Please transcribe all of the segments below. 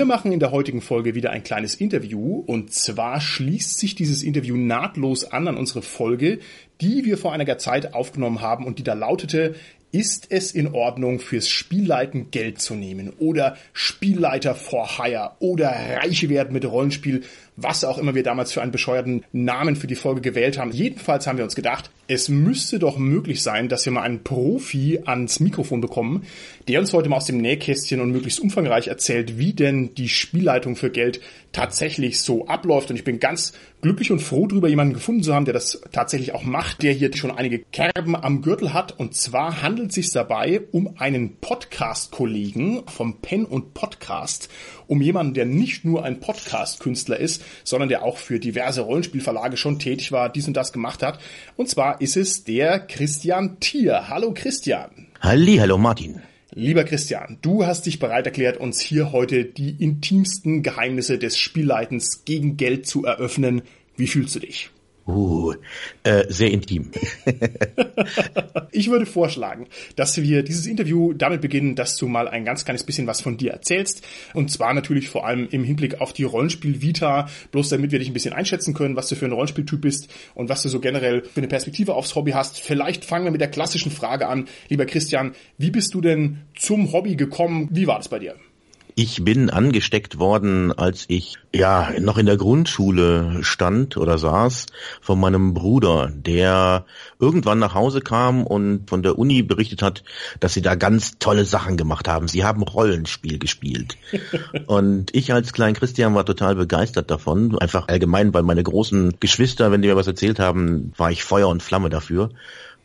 Wir machen in der heutigen Folge wieder ein kleines Interview. Und zwar schließt sich dieses Interview nahtlos an an unsere Folge, die wir vor einiger Zeit aufgenommen haben und die da lautete, ist es in Ordnung, fürs Spielleiten Geld zu nehmen? Oder Spielleiter for Hire. Oder Reiche werden mit Rollenspiel, was auch immer wir damals für einen bescheuerten Namen für die Folge gewählt haben. Jedenfalls haben wir uns gedacht, es müsste doch möglich sein, dass wir mal einen Profi ans Mikrofon bekommen, der uns heute mal aus dem Nähkästchen und möglichst umfangreich erzählt, wie denn die Spielleitung für Geld tatsächlich so abläuft. Und ich bin ganz glücklich und froh darüber, jemanden gefunden zu haben, der das tatsächlich auch macht, der hier schon einige Kerben am Gürtel hat. Und zwar handelt es sich dabei um einen Podcast-Kollegen vom Pen und Podcast, um jemanden, der nicht nur ein Podcast-Künstler ist, sondern der auch für diverse Rollenspielverlage schon tätig war, dies und das gemacht hat. Und zwar ist es der Christian Thier. Hallo Christian. Halli, hallo Martin. Lieber Christian, du hast dich bereit erklärt, uns hier heute die intimsten Geheimnisse des Spielleitens gegen Geld zu eröffnen. Wie fühlst du dich? Uh, äh, sehr intim. ich würde vorschlagen, dass wir dieses Interview damit beginnen, dass du mal ein ganz kleines bisschen was von dir erzählst. Und zwar natürlich vor allem im Hinblick auf die Rollenspiel-Vita, bloß damit wir dich ein bisschen einschätzen können, was du für ein Rollenspieltyp bist und was du so generell für eine Perspektive aufs Hobby hast. Vielleicht fangen wir mit der klassischen Frage an. Lieber Christian, wie bist du denn zum Hobby gekommen? Wie war das bei dir? Ich bin angesteckt worden, als ich ja noch in der Grundschule stand oder saß von meinem Bruder, der irgendwann nach Hause kam und von der Uni berichtet hat, dass sie da ganz tolle Sachen gemacht haben. Sie haben Rollenspiel gespielt. und ich als klein Christian war total begeistert davon. Einfach allgemein, weil meine großen Geschwister, wenn die mir was erzählt haben, war ich Feuer und Flamme dafür.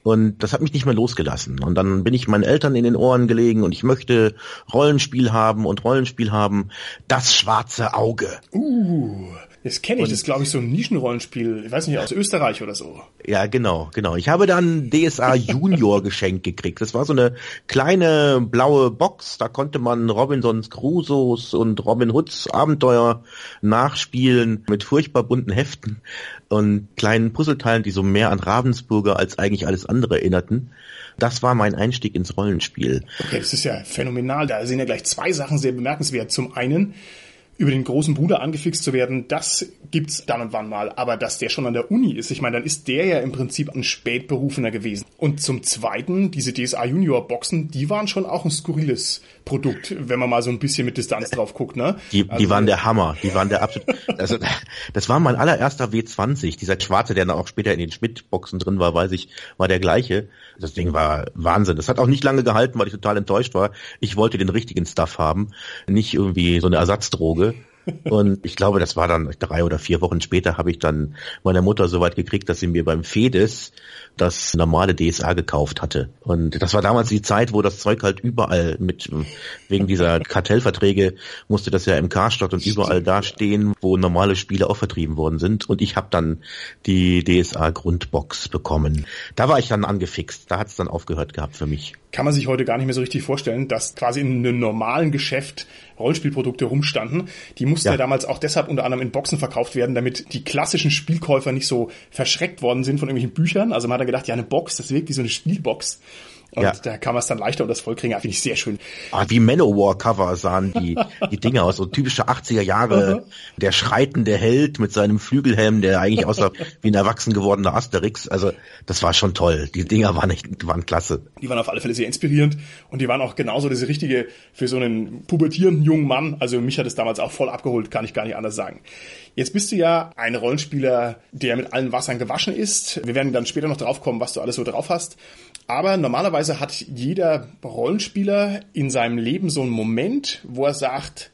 Und das hat mich nicht mehr losgelassen. Und dann bin ich meinen Eltern in den Ohren gelegen und ich möchte Rollenspiel haben und Rollenspiel haben. Das schwarze Auge. Uh, das kenne ich. Und das ist, glaube ich, so ein Nischenrollenspiel. Ich weiß nicht, aus Österreich oder so. Ja, genau, genau. Ich habe dann DSA Junior geschenkt gekriegt. Das war so eine kleine blaue Box. Da konnte man Robinsons Crusoes und Robin Hoods Abenteuer nachspielen mit furchtbar bunten Heften und kleinen Puzzleteilen, die so mehr an Ravensburger als eigentlich alles andere erinnerten. Das war mein Einstieg ins Rollenspiel. Okay, das ist ja phänomenal. Da sind ja gleich zwei Sachen sehr bemerkenswert. Zum einen, über den großen Bruder angefixt zu werden, das gibt's dann und wann mal. Aber dass der schon an der Uni ist, ich meine, dann ist der ja im Prinzip ein Spätberufener gewesen. Und zum Zweiten, diese DSA Junior Boxen, die waren schon auch ein skurriles Produkt, wenn man mal so ein bisschen mit Distanz drauf guckt, ne? Die, also, die waren der Hammer, die waren der absolut, also, das war mein allererster W20, dieser schwarze, der dann auch später in den Schmidt-Boxen drin war, weiß ich, war der gleiche. Das Ding war Wahnsinn. Das hat auch nicht lange gehalten, weil ich total enttäuscht war. Ich wollte den richtigen Stuff haben, nicht irgendwie so eine Ersatzdroge. Und ich glaube, das war dann drei oder vier Wochen später, habe ich dann meiner Mutter so weit gekriegt, dass sie mir beim Fedes das normale DSA gekauft hatte. Und das war damals die Zeit, wo das Zeug halt überall mit, wegen dieser Kartellverträge musste das ja im Karstadt und überall da stehen, wo normale Spiele auch vertrieben worden sind. Und ich habe dann die DSA Grundbox bekommen. Da war ich dann angefixt. Da hat es dann aufgehört gehabt für mich. Kann man sich heute gar nicht mehr so richtig vorstellen, dass quasi in einem normalen Geschäft Rollenspielprodukte rumstanden. Die mussten ja. ja damals auch deshalb unter anderem in Boxen verkauft werden, damit die klassischen Spielkäufer nicht so verschreckt worden sind von irgendwelchen Büchern. Also man hat gedacht, ja, eine Box, das wirkt wie so eine Spielbox. Und ja. da kann man es dann leichter und das Vollkriegen, finde ich sehr schön. Ah, wie Manowar-Cover sahen die, die Dinge aus, so typische 80er Jahre, der schreitende Held mit seinem Flügelhelm, der eigentlich aussah wie ein erwachsen gewordener Asterix. Also das war schon toll. Die Dinger waren echt, waren klasse. Die waren auf alle Fälle sehr inspirierend und die waren auch genauso diese richtige für so einen pubertierenden jungen Mann. Also mich hat es damals auch voll abgeholt, kann ich gar nicht anders sagen. Jetzt bist du ja ein Rollenspieler, der mit allen Wassern gewaschen ist. Wir werden dann später noch drauf kommen, was du alles so drauf hast. Aber normalerweise hat jeder Rollenspieler in seinem Leben so einen Moment, wo er sagt,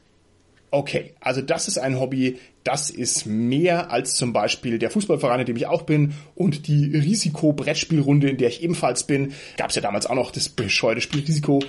okay, also das ist ein Hobby, das ist mehr als zum Beispiel der Fußballverein, in dem ich auch bin und die Risiko-Brettspielrunde, in der ich ebenfalls bin. Gab es ja damals auch noch das bescheuerte Spiel Risiko.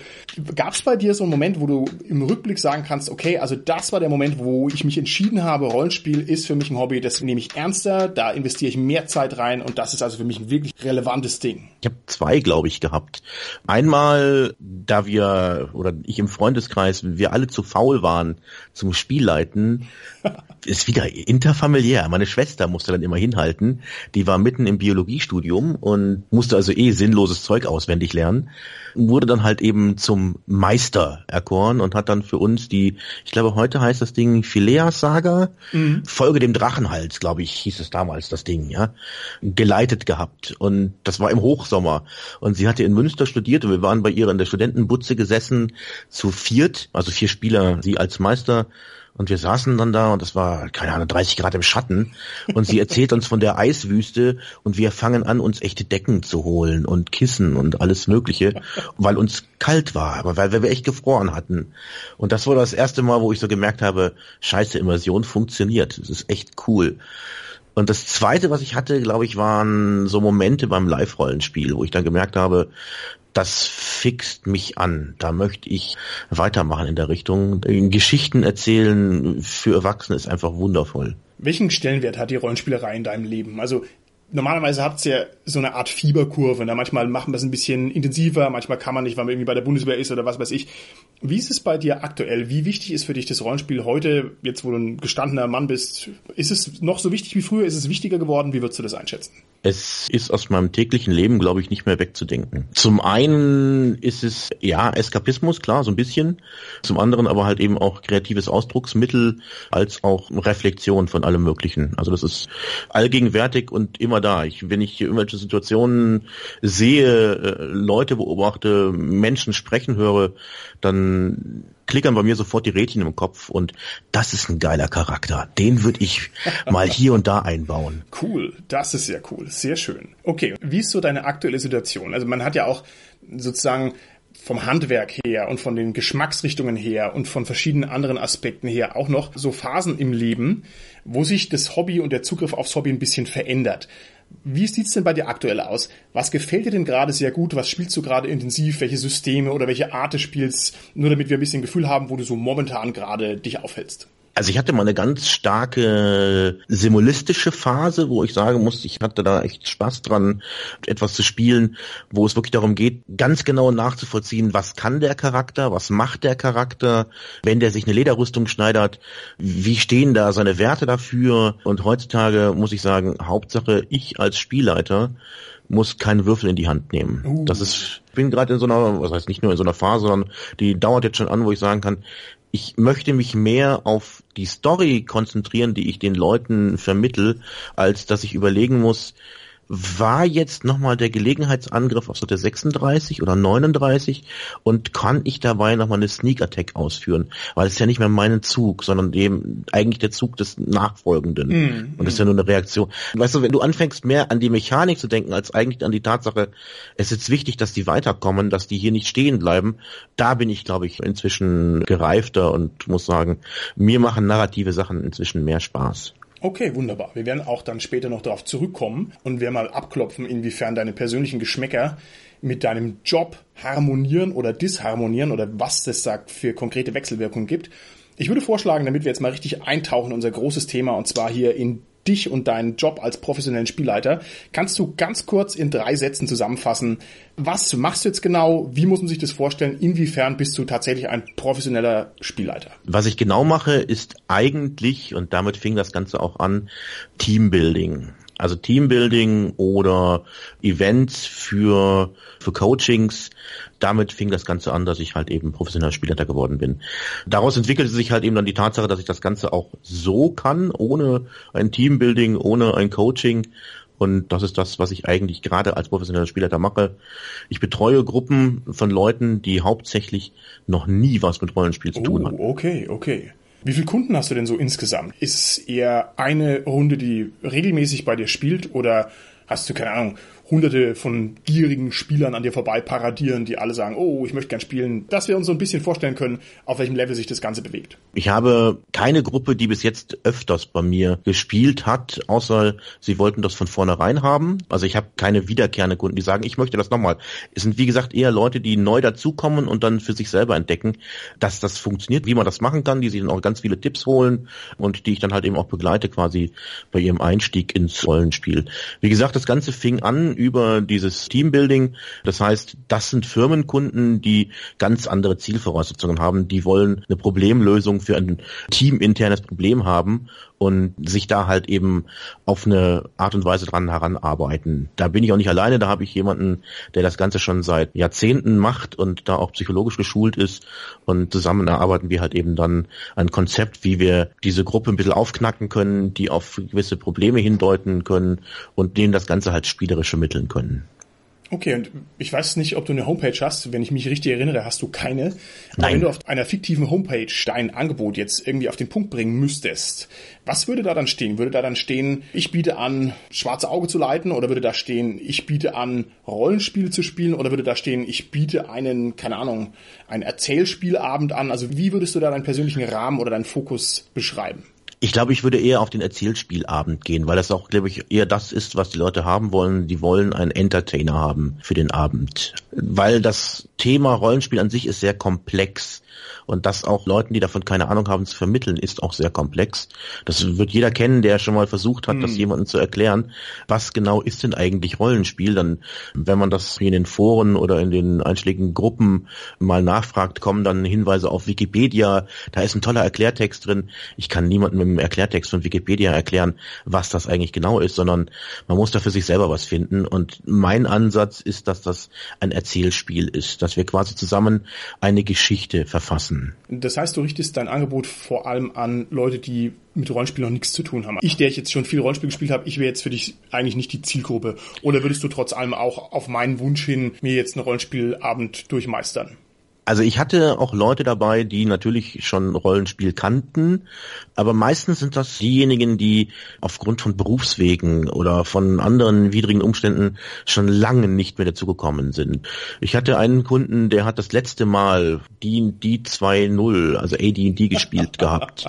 Gab es bei dir so einen Moment, wo du im Rückblick sagen kannst, okay, also das war der Moment, wo ich mich entschieden habe, Rollenspiel ist für mich ein Hobby, das nehme ich ernster, da investiere ich mehr Zeit rein und das ist also für mich ein wirklich relevantes Ding. Ich habe zwei, glaube ich, gehabt. Einmal, da wir oder ich im Freundeskreis, wir alle zu faul waren zum Spielleiten, ist wieder interfamiliär. Meine Schwester musste dann immer hinhalten. Die war mitten im Biologiestudium und musste also eh sinnloses Zeug auswendig lernen. Wurde dann halt eben zum Meister erkoren und hat dann für uns die, ich glaube heute heißt das Ding Phileas Saga, mhm. Folge dem Drachenhals, glaube ich, hieß es damals das Ding, ja, geleitet gehabt. Und das war im Hochsommer. Und sie hatte in Münster studiert und wir waren bei ihr in der Studentenbutze gesessen, zu viert, also vier Spieler, sie als Meister und wir saßen dann da und das war, keine Ahnung, 30 Grad im Schatten. Und sie erzählt uns von der Eiswüste und wir fangen an, uns echte Decken zu holen und Kissen und alles Mögliche, weil uns kalt war, weil wir echt gefroren hatten. Und das war das erste Mal, wo ich so gemerkt habe, scheiße, Immersion funktioniert. Das ist echt cool. Und das zweite, was ich hatte, glaube ich, waren so Momente beim Live-Rollenspiel, wo ich dann gemerkt habe, das fixt mich an. Da möchte ich weitermachen in der Richtung. Geschichten erzählen für Erwachsene ist einfach wundervoll. Welchen Stellenwert hat die Rollenspielerei in deinem Leben? Also normalerweise habt ihr ja so eine Art Fieberkurve. Ne? Manchmal machen wir es ein bisschen intensiver, manchmal kann man nicht, weil man irgendwie bei der Bundeswehr ist oder was weiß ich. Wie ist es bei dir aktuell? Wie wichtig ist für dich das Rollenspiel heute, jetzt wo du ein gestandener Mann bist? Ist es noch so wichtig wie früher? Ist es wichtiger geworden? Wie würdest du das einschätzen? Es ist aus meinem täglichen Leben, glaube ich, nicht mehr wegzudenken. Zum einen ist es, ja, Eskapismus, klar, so ein bisschen. Zum anderen aber halt eben auch kreatives Ausdrucksmittel als auch Reflexion von allem Möglichen. Also das ist allgegenwärtig und immer da. Ich, wenn ich irgendwelche Situationen sehe, äh, Leute beobachte, Menschen sprechen höre, dann klickern bei mir sofort die Rädchen im Kopf und das ist ein geiler Charakter. Den würde ich mal hier und da einbauen. Cool, das ist ja cool, sehr schön. Okay, wie ist so deine aktuelle Situation? Also man hat ja auch sozusagen vom Handwerk her und von den Geschmacksrichtungen her und von verschiedenen anderen Aspekten her auch noch so Phasen im Leben, wo sich das Hobby und der Zugriff aufs Hobby ein bisschen verändert. Wie sieht's denn bei dir aktuell aus? Was gefällt dir denn gerade sehr gut? Was spielst du gerade intensiv? Welche Systeme oder welche Art des Spiels? Nur damit wir ein bisschen Gefühl haben, wo du so momentan gerade dich aufhältst. Also ich hatte mal eine ganz starke simulistische Phase, wo ich sagen muss, ich hatte da echt Spaß dran, etwas zu spielen, wo es wirklich darum geht, ganz genau nachzuvollziehen, was kann der Charakter, was macht der Charakter, wenn der sich eine Lederrüstung schneidert, wie stehen da seine Werte dafür. Und heutzutage muss ich sagen, Hauptsache ich als Spielleiter muss keinen Würfel in die Hand nehmen. Uh. Das ist, ich bin gerade in so einer, was heißt nicht nur in so einer Phase, sondern die dauert jetzt schon an, wo ich sagen kann, ich möchte mich mehr auf die Story konzentrieren, die ich den Leuten vermittel, als dass ich überlegen muss, war jetzt nochmal der Gelegenheitsangriff auf so der 36 oder 39 und kann ich dabei nochmal eine Sneak Attack ausführen, weil es ja nicht mehr mein Zug, sondern eben eigentlich der Zug des Nachfolgenden. Mm, und das ist ja nur eine Reaktion. Weißt du, wenn du anfängst mehr an die Mechanik zu denken, als eigentlich an die Tatsache, es ist wichtig, dass die weiterkommen, dass die hier nicht stehen bleiben, da bin ich, glaube ich, inzwischen gereifter und muss sagen, mir machen narrative Sachen inzwischen mehr Spaß. Okay, wunderbar. Wir werden auch dann später noch darauf zurückkommen und werden mal abklopfen, inwiefern deine persönlichen Geschmäcker mit deinem Job harmonieren oder disharmonieren oder was das sagt für konkrete Wechselwirkungen gibt. Ich würde vorschlagen, damit wir jetzt mal richtig eintauchen in unser großes Thema und zwar hier in dich und deinen Job als professionellen Spielleiter. Kannst du ganz kurz in drei Sätzen zusammenfassen, was machst du jetzt genau? Wie muss man sich das vorstellen? Inwiefern bist du tatsächlich ein professioneller Spielleiter? Was ich genau mache, ist eigentlich, und damit fing das Ganze auch an, Teambuilding. Also Teambuilding oder Events für, für Coachings. Damit fing das Ganze an, dass ich halt eben professioneller Spielleiter geworden bin. Daraus entwickelte sich halt eben dann die Tatsache, dass ich das Ganze auch so kann, ohne ein Teambuilding, ohne ein Coaching. Und das ist das, was ich eigentlich gerade als professioneller Spielleiter mache. Ich betreue Gruppen von Leuten, die hauptsächlich noch nie was mit Rollenspiel zu oh, tun haben. Okay, okay. Wie viele Kunden hast du denn so insgesamt? Ist es eher eine Runde, die regelmäßig bei dir spielt oder hast du, keine Ahnung, hunderte von gierigen Spielern an dir vorbei paradieren, die alle sagen, oh, ich möchte gern spielen, dass wir uns so ein bisschen vorstellen können, auf welchem Level sich das Ganze bewegt. Ich habe keine Gruppe, die bis jetzt öfters bei mir gespielt hat, außer sie wollten das von vornherein haben. Also ich habe keine wiederkehrende Kunden, die sagen, ich möchte das nochmal. Es sind wie gesagt eher Leute, die neu dazukommen und dann für sich selber entdecken, dass das funktioniert, wie man das machen kann, die sich dann auch ganz viele Tipps holen und die ich dann halt eben auch begleite quasi bei ihrem Einstieg ins Rollenspiel. Wie gesagt, das Ganze fing an über dieses Teambuilding. Das heißt, das sind Firmenkunden, die ganz andere Zielvoraussetzungen haben. Die wollen eine Problemlösung für ein teaminternes Problem haben und sich da halt eben auf eine Art und Weise dran heranarbeiten. Da bin ich auch nicht alleine, da habe ich jemanden, der das Ganze schon seit Jahrzehnten macht und da auch psychologisch geschult ist und zusammen erarbeiten wir halt eben dann ein Konzept, wie wir diese Gruppe ein bisschen aufknacken können, die auf gewisse Probleme hindeuten können und denen das Ganze halt spielerisch vermitteln können. Okay, und ich weiß nicht, ob du eine Homepage hast. Wenn ich mich richtig erinnere, hast du keine. Nein. Aber wenn du auf einer fiktiven Homepage dein Angebot jetzt irgendwie auf den Punkt bringen müsstest, was würde da dann stehen? Würde da dann stehen, ich biete an, schwarze Auge zu leiten? Oder würde da stehen, ich biete an, Rollenspiele zu spielen? Oder würde da stehen, ich biete einen, keine Ahnung, einen Erzählspielabend an? Also wie würdest du da deinen persönlichen Rahmen oder deinen Fokus beschreiben? Ich glaube, ich würde eher auf den Erzählspielabend gehen, weil das auch, glaube ich, eher das ist, was die Leute haben wollen. Die wollen einen Entertainer haben für den Abend. Weil das Thema Rollenspiel an sich ist sehr komplex. Und das auch Leuten, die davon keine Ahnung haben, zu vermitteln, ist auch sehr komplex. Das wird jeder kennen, der schon mal versucht hat, hm. das jemandem zu erklären. Was genau ist denn eigentlich Rollenspiel? Dann, wenn man das in den Foren oder in den einschlägigen Gruppen mal nachfragt, kommen dann Hinweise auf Wikipedia. Da ist ein toller Erklärtext drin. Ich kann niemandem im Erklärtext von Wikipedia erklären, was das eigentlich genau ist, sondern man muss da für sich selber was finden. Und mein Ansatz ist, dass das ein Erzählspiel ist, dass wir quasi zusammen eine Geschichte verfassen lassen. Das heißt, du richtest dein Angebot vor allem an Leute, die mit Rollenspiel noch nichts zu tun haben. Ich, der ich jetzt schon viel Rollenspiel gespielt habe, ich wäre jetzt für dich eigentlich nicht die Zielgruppe. Oder würdest du trotz allem auch auf meinen Wunsch hin mir jetzt einen Rollenspielabend durchmeistern? Also ich hatte auch Leute dabei, die natürlich schon Rollenspiel kannten, aber meistens sind das diejenigen, die aufgrund von Berufswegen oder von anderen widrigen Umständen schon lange nicht mehr dazugekommen sind. Ich hatte einen Kunden, der hat das letzte Mal D&D 2.0, also AD&D gespielt gehabt.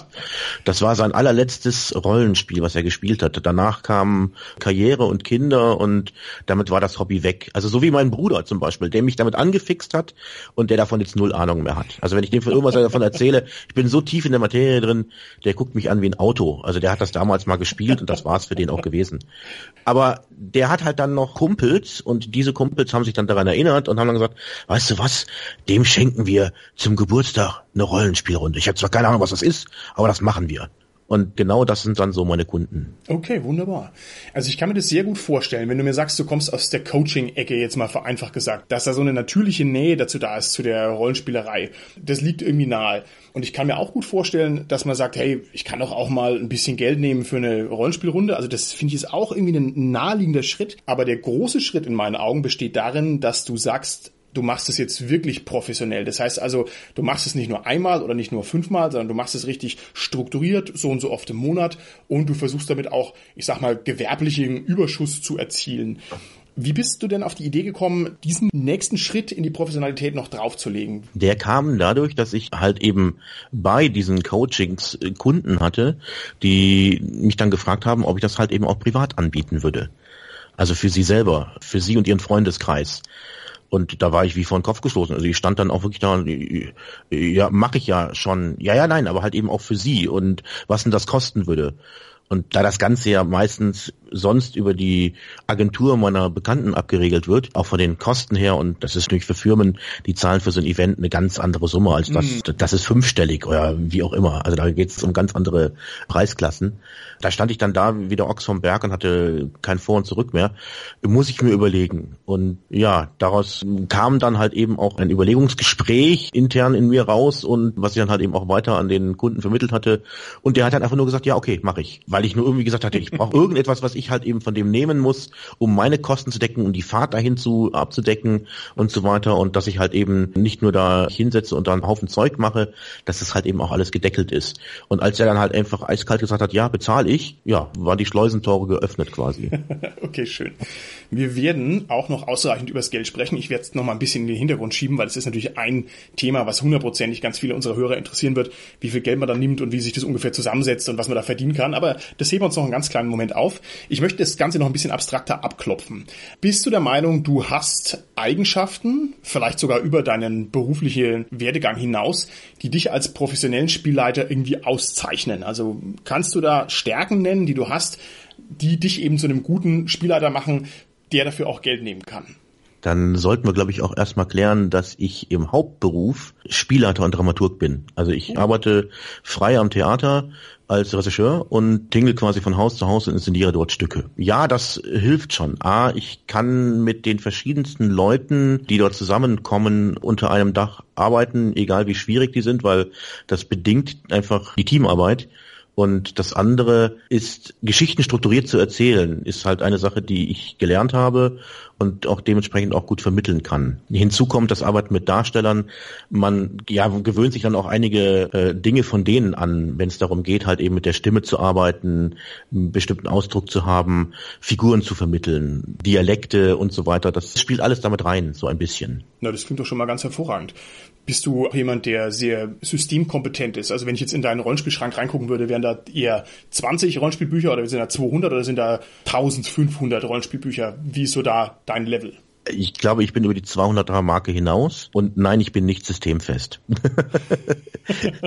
Das war sein allerletztes Rollenspiel, was er gespielt hatte. Danach kamen Karriere und Kinder und damit war das Hobby weg. Also so wie mein Bruder zum Beispiel, der mich damit angefixt hat und der davon jetzt null Ahnung mehr hat. Also wenn ich dem von irgendwas davon erzähle, ich bin so tief in der Materie drin, der guckt mich an wie ein Auto. Also der hat das damals mal gespielt und das war's für den auch gewesen. Aber der hat halt dann noch Kumpels und diese Kumpels haben sich dann daran erinnert und haben dann gesagt, weißt du was, dem schenken wir zum Geburtstag eine Rollenspielrunde. Ich habe zwar keine Ahnung, was das ist, aber das machen wir. Und genau das sind dann so meine Kunden. Okay, wunderbar. Also ich kann mir das sehr gut vorstellen, wenn du mir sagst, du kommst aus der Coaching-Ecke, jetzt mal vereinfacht gesagt, dass da so eine natürliche Nähe dazu da ist, zu der Rollenspielerei. Das liegt irgendwie nahe. Und ich kann mir auch gut vorstellen, dass man sagt, hey, ich kann doch auch mal ein bisschen Geld nehmen für eine Rollenspielrunde. Also das finde ich ist auch irgendwie ein naheliegender Schritt. Aber der große Schritt in meinen Augen besteht darin, dass du sagst, du machst es jetzt wirklich professionell. Das heißt also, du machst es nicht nur einmal oder nicht nur fünfmal, sondern du machst es richtig strukturiert, so und so oft im Monat und du versuchst damit auch, ich sag mal, gewerblichen Überschuss zu erzielen. Wie bist du denn auf die Idee gekommen, diesen nächsten Schritt in die Professionalität noch draufzulegen? Der kam dadurch, dass ich halt eben bei diesen Coachings äh, Kunden hatte, die mich dann gefragt haben, ob ich das halt eben auch privat anbieten würde. Also für sie selber, für sie und ihren Freundeskreis. Und da war ich wie vor den Kopf gestoßen. Also ich stand dann auch wirklich da, ja, mache ich ja schon. Ja, ja, nein, aber halt eben auch für sie und was denn das kosten würde. Und da das Ganze ja meistens sonst über die Agentur meiner Bekannten abgeregelt wird, auch von den Kosten her. Und das ist natürlich für Firmen, die zahlen für so ein Event eine ganz andere Summe als das. Mhm. Das ist fünfstellig oder wie auch immer. Also da geht es um ganz andere Preisklassen. Da stand ich dann da wie der Ochs vom Berg und hatte kein Vor und Zurück mehr. Muss ich mir überlegen. Und ja, daraus kam dann halt eben auch ein Überlegungsgespräch intern in mir raus und was ich dann halt eben auch weiter an den Kunden vermittelt hatte. Und der hat dann einfach nur gesagt, ja, okay, mache ich. Weil ich nur irgendwie gesagt hatte, ich brauche irgendetwas, was ich ich halt eben von dem nehmen muss, um meine Kosten zu decken und die Fahrt dahin zu abzudecken und so weiter und dass ich halt eben nicht nur da hinsetze und da einen Haufen Zeug mache, dass es halt eben auch alles gedeckelt ist. Und als er dann halt einfach eiskalt gesagt hat, ja, bezahle ich, ja, waren die Schleusentore geöffnet quasi. okay, schön. Wir werden auch noch ausreichend über das Geld sprechen. Ich werde es noch mal ein bisschen in den Hintergrund schieben, weil es ist natürlich ein Thema, was hundertprozentig ganz viele unserer Hörer interessieren wird, wie viel Geld man da nimmt und wie sich das ungefähr zusammensetzt und was man da verdienen kann. Aber das heben wir uns noch einen ganz kleinen Moment auf. Ich möchte das Ganze noch ein bisschen abstrakter abklopfen. Bist du der Meinung, du hast Eigenschaften, vielleicht sogar über deinen beruflichen Werdegang hinaus, die dich als professionellen Spielleiter irgendwie auszeichnen? Also kannst du da Stärken nennen, die du hast, die dich eben zu einem guten Spielleiter machen, der dafür auch Geld nehmen kann? dann sollten wir, glaube ich, auch erstmal klären, dass ich im Hauptberuf Spielleiter und Dramaturg bin. Also ich oh. arbeite frei am Theater als Regisseur und tingle quasi von Haus zu Haus und inszeniere dort Stücke. Ja, das hilft schon. A, ich kann mit den verschiedensten Leuten, die dort zusammenkommen, unter einem Dach arbeiten, egal wie schwierig die sind, weil das bedingt einfach die Teamarbeit. Und das andere ist, Geschichten strukturiert zu erzählen, ist halt eine Sache, die ich gelernt habe und auch dementsprechend auch gut vermitteln kann. Hinzu kommt das Arbeiten mit Darstellern. Man ja, gewöhnt sich dann auch einige äh, Dinge von denen an, wenn es darum geht, halt eben mit der Stimme zu arbeiten, einen bestimmten Ausdruck zu haben, Figuren zu vermitteln, Dialekte und so weiter. Das spielt alles damit rein, so ein bisschen. Na, das klingt doch schon mal ganz hervorragend. Bist du jemand, der sehr systemkompetent ist? Also wenn ich jetzt in deinen Rollenspielschrank reingucken würde, wären da eher 20 Rollenspielbücher oder sind da 200 oder sind da 1500 Rollenspielbücher? Wie ist so da dein Level? Ich glaube, ich bin über die 200er Marke hinaus und nein, ich bin nicht systemfest.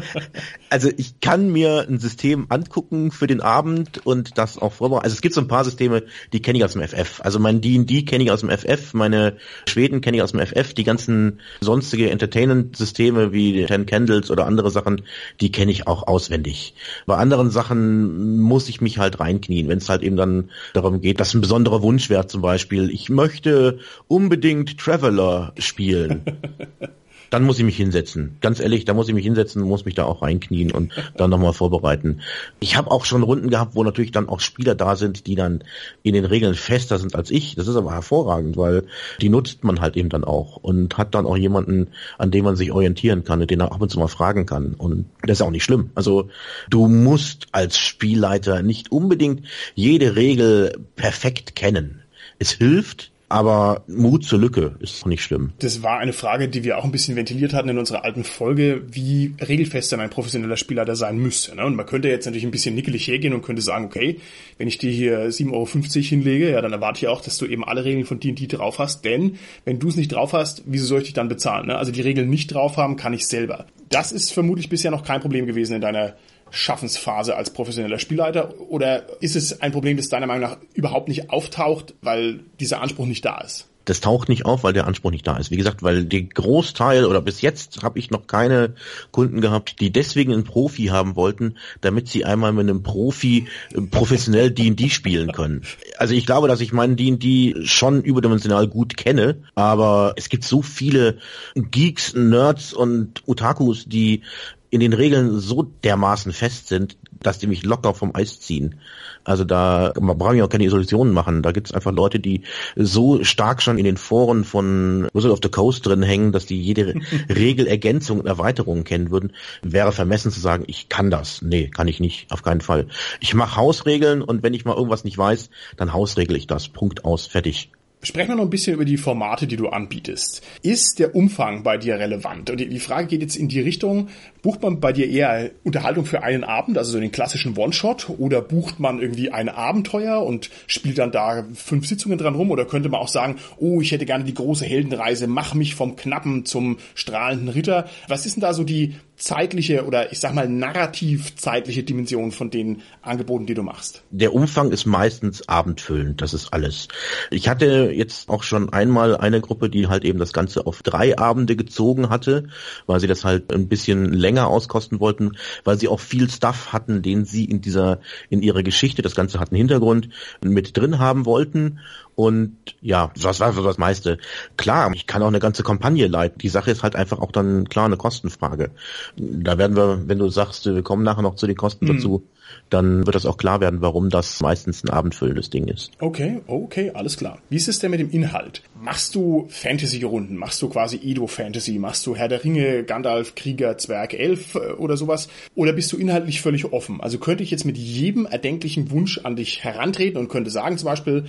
also ich kann mir ein System angucken für den Abend und das auch vorbereiten. Also es gibt so ein paar Systeme, die kenne ich aus dem FF. Also mein D&D kenne ich aus dem FF, meine Schweden kenne ich aus dem FF, die ganzen sonstige Entertainment-Systeme wie Ten Candles oder andere Sachen, die kenne ich auch auswendig. Bei anderen Sachen muss ich mich halt reinknien, wenn es halt eben dann darum geht, dass ein besonderer Wunsch wäre zum Beispiel, ich möchte unbedingt Traveler spielen. dann muss ich mich hinsetzen. Ganz ehrlich, da muss ich mich hinsetzen, muss mich da auch reinknien und dann nochmal vorbereiten. Ich habe auch schon Runden gehabt, wo natürlich dann auch Spieler da sind, die dann in den Regeln fester sind als ich. Das ist aber hervorragend, weil die nutzt man halt eben dann auch und hat dann auch jemanden, an dem man sich orientieren kann und den er ab und zu mal fragen kann. Und das ist auch nicht schlimm. Also du musst als Spielleiter nicht unbedingt jede Regel perfekt kennen. Es hilft, aber Mut zur Lücke ist nicht schlimm. Das war eine Frage, die wir auch ein bisschen ventiliert hatten in unserer alten Folge, wie regelfest denn ein professioneller Spielleiter sein müsste. Ne? Und man könnte jetzt natürlich ein bisschen nickelig hergehen und könnte sagen, okay, wenn ich dir hier 7,50 Euro hinlege, ja, dann erwarte ich auch, dass du eben alle Regeln von D&D drauf hast, denn wenn du es nicht drauf hast, wieso soll ich dich dann bezahlen? Ne? Also die Regeln nicht drauf haben, kann ich selber. Das ist vermutlich bisher noch kein Problem gewesen in deiner Schaffensphase als professioneller Spielleiter? Oder ist es ein Problem, das deiner Meinung nach überhaupt nicht auftaucht, weil dieser Anspruch nicht da ist? Das taucht nicht auf, weil der Anspruch nicht da ist. Wie gesagt, weil der Großteil oder bis jetzt habe ich noch keine Kunden gehabt, die deswegen einen Profi haben wollten, damit sie einmal mit einem Profi äh, professionell D&D spielen können. Also ich glaube, dass ich meinen D&D schon überdimensional gut kenne, aber es gibt so viele Geeks, Nerds und Otakus, die in den Regeln so dermaßen fest sind, dass die mich locker vom Eis ziehen. Also da man braucht ja auch keine Isolationen machen. Da gibt es einfach Leute, die so stark schon in den Foren von Wizard of the Coast drin hängen, dass die jede Regelergänzung und Erweiterung kennen würden. Wäre vermessen zu sagen, ich kann das. Nee, kann ich nicht. Auf keinen Fall. Ich mache Hausregeln und wenn ich mal irgendwas nicht weiß, dann hausregel ich das. Punkt aus, fertig. Sprechen wir noch ein bisschen über die Formate, die du anbietest. Ist der Umfang bei dir relevant? Und die Frage geht jetzt in die Richtung, bucht man bei dir eher Unterhaltung für einen Abend, also so den klassischen One-Shot, oder bucht man irgendwie ein Abenteuer und spielt dann da fünf Sitzungen dran rum? Oder könnte man auch sagen, oh, ich hätte gerne die große Heldenreise, mach mich vom Knappen zum strahlenden Ritter. Was ist denn da so die zeitliche oder ich sag mal narrativ zeitliche Dimension von den Angeboten, die du machst? Der Umfang ist meistens abendfüllend, das ist alles. Ich hatte jetzt auch schon einmal eine Gruppe, die halt eben das Ganze auf drei Abende gezogen hatte, weil sie das halt ein bisschen länger auskosten wollten, weil sie auch viel Stuff hatten, den sie in dieser, in ihrer Geschichte, das Ganze hat einen Hintergrund, mit drin haben wollten und ja, das war das meiste. Klar, ich kann auch eine ganze Kampagne leiten. Die Sache ist halt einfach auch dann klar eine Kostenfrage. Da werden wir, wenn du sagst, wir kommen nachher noch zu den Kosten mhm. dazu, dann wird das auch klar werden, warum das meistens ein abendfüllendes Ding ist. Okay, okay, alles klar. Wie ist es denn mit dem Inhalt? Machst du Fantasy-Runden? Machst du quasi Edo-Fantasy? Machst du Herr der Ringe, Gandalf, Krieger, Zwerg, Elf äh, oder sowas? Oder bist du inhaltlich völlig offen? Also könnte ich jetzt mit jedem erdenklichen Wunsch an dich herantreten und könnte sagen zum Beispiel,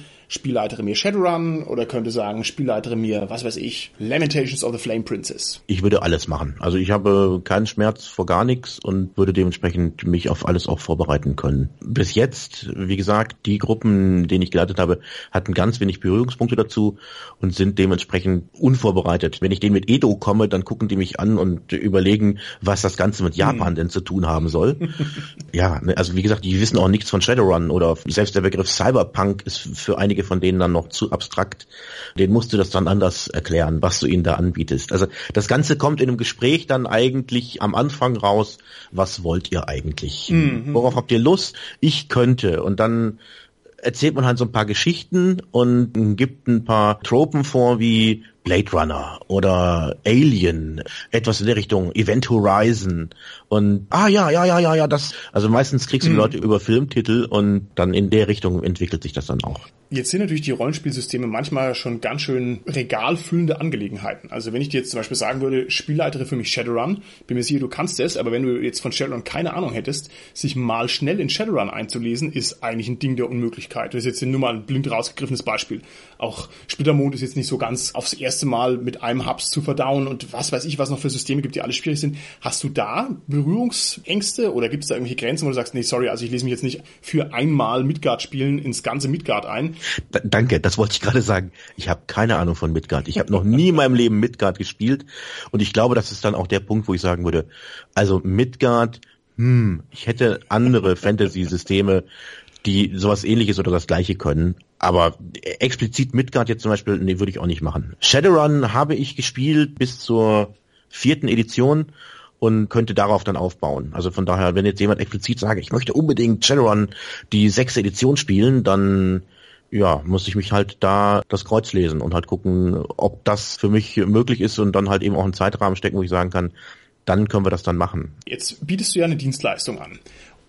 Spielleitere mir Shadowrun oder könnte sagen, Spielleitere mir, was weiß ich, Lamentations of the Flame Princess. Ich würde alles machen. Also ich habe keinen Schmerz vor gar nichts und würde dementsprechend mich auf alles auch vorbereiten können. Bis jetzt, wie gesagt, die Gruppen, denen ich geleitet habe, hatten ganz wenig Berührungspunkte dazu und sind dementsprechend unvorbereitet. Wenn ich denen mit Edo komme, dann gucken die mich an und überlegen, was das Ganze mit Japan hm. denn zu tun haben soll. ja, ne, also wie gesagt, die wissen auch nichts von Shadowrun oder selbst der Begriff Cyberpunk ist für einige einige von denen dann noch zu abstrakt. Den musst du das dann anders erklären, was du ihnen da anbietest. Also das Ganze kommt in einem Gespräch dann eigentlich am Anfang raus. Was wollt ihr eigentlich? Mhm. Worauf habt ihr Lust? Ich könnte. Und dann erzählt man halt so ein paar Geschichten und gibt ein paar Tropen vor wie Blade Runner oder Alien, etwas in der Richtung Event Horizon und ah ja, ja, ja, ja, ja, das also meistens kriegst du mhm. Leute über Filmtitel und dann in der Richtung entwickelt sich das dann auch. Jetzt sind natürlich die Rollenspielsysteme manchmal schon ganz schön regalfüllende Angelegenheiten. Also wenn ich dir jetzt zum Beispiel sagen würde, Spielleitere für mich Shadowrun, bin mir sicher, du kannst es, aber wenn du jetzt von Shadowrun keine Ahnung hättest, sich mal schnell in Shadowrun einzulesen, ist eigentlich ein Ding der Unmöglichkeit. Das ist jetzt nur mal ein blind rausgegriffenes Beispiel. Auch Splittermond ist jetzt nicht so ganz aufs erste Mal mit einem Hubs zu verdauen und was weiß ich, was noch für Systeme gibt, die alle schwierig sind. Hast du da Berührungsängste oder gibt es da irgendwelche Grenzen, wo du sagst, nee, sorry, also ich lese mich jetzt nicht für einmal Midgard spielen ins ganze Midgard ein? D danke, das wollte ich gerade sagen. Ich habe keine Ahnung von Midgard. Ich habe noch nie in meinem Leben Midgard gespielt und ich glaube, das ist dann auch der Punkt, wo ich sagen würde, also Midgard, hm, ich hätte andere Fantasy-Systeme, die sowas ähnliches oder das gleiche können. Aber explizit Midgard jetzt zum Beispiel, nee, würde ich auch nicht machen. Shadowrun habe ich gespielt bis zur vierten Edition und könnte darauf dann aufbauen. Also von daher, wenn jetzt jemand explizit sagt, ich möchte unbedingt Shadowrun die sechste Edition spielen, dann ja, muss ich mich halt da das Kreuz lesen und halt gucken, ob das für mich möglich ist und dann halt eben auch einen Zeitrahmen stecken, wo ich sagen kann, dann können wir das dann machen. Jetzt bietest du ja eine Dienstleistung an.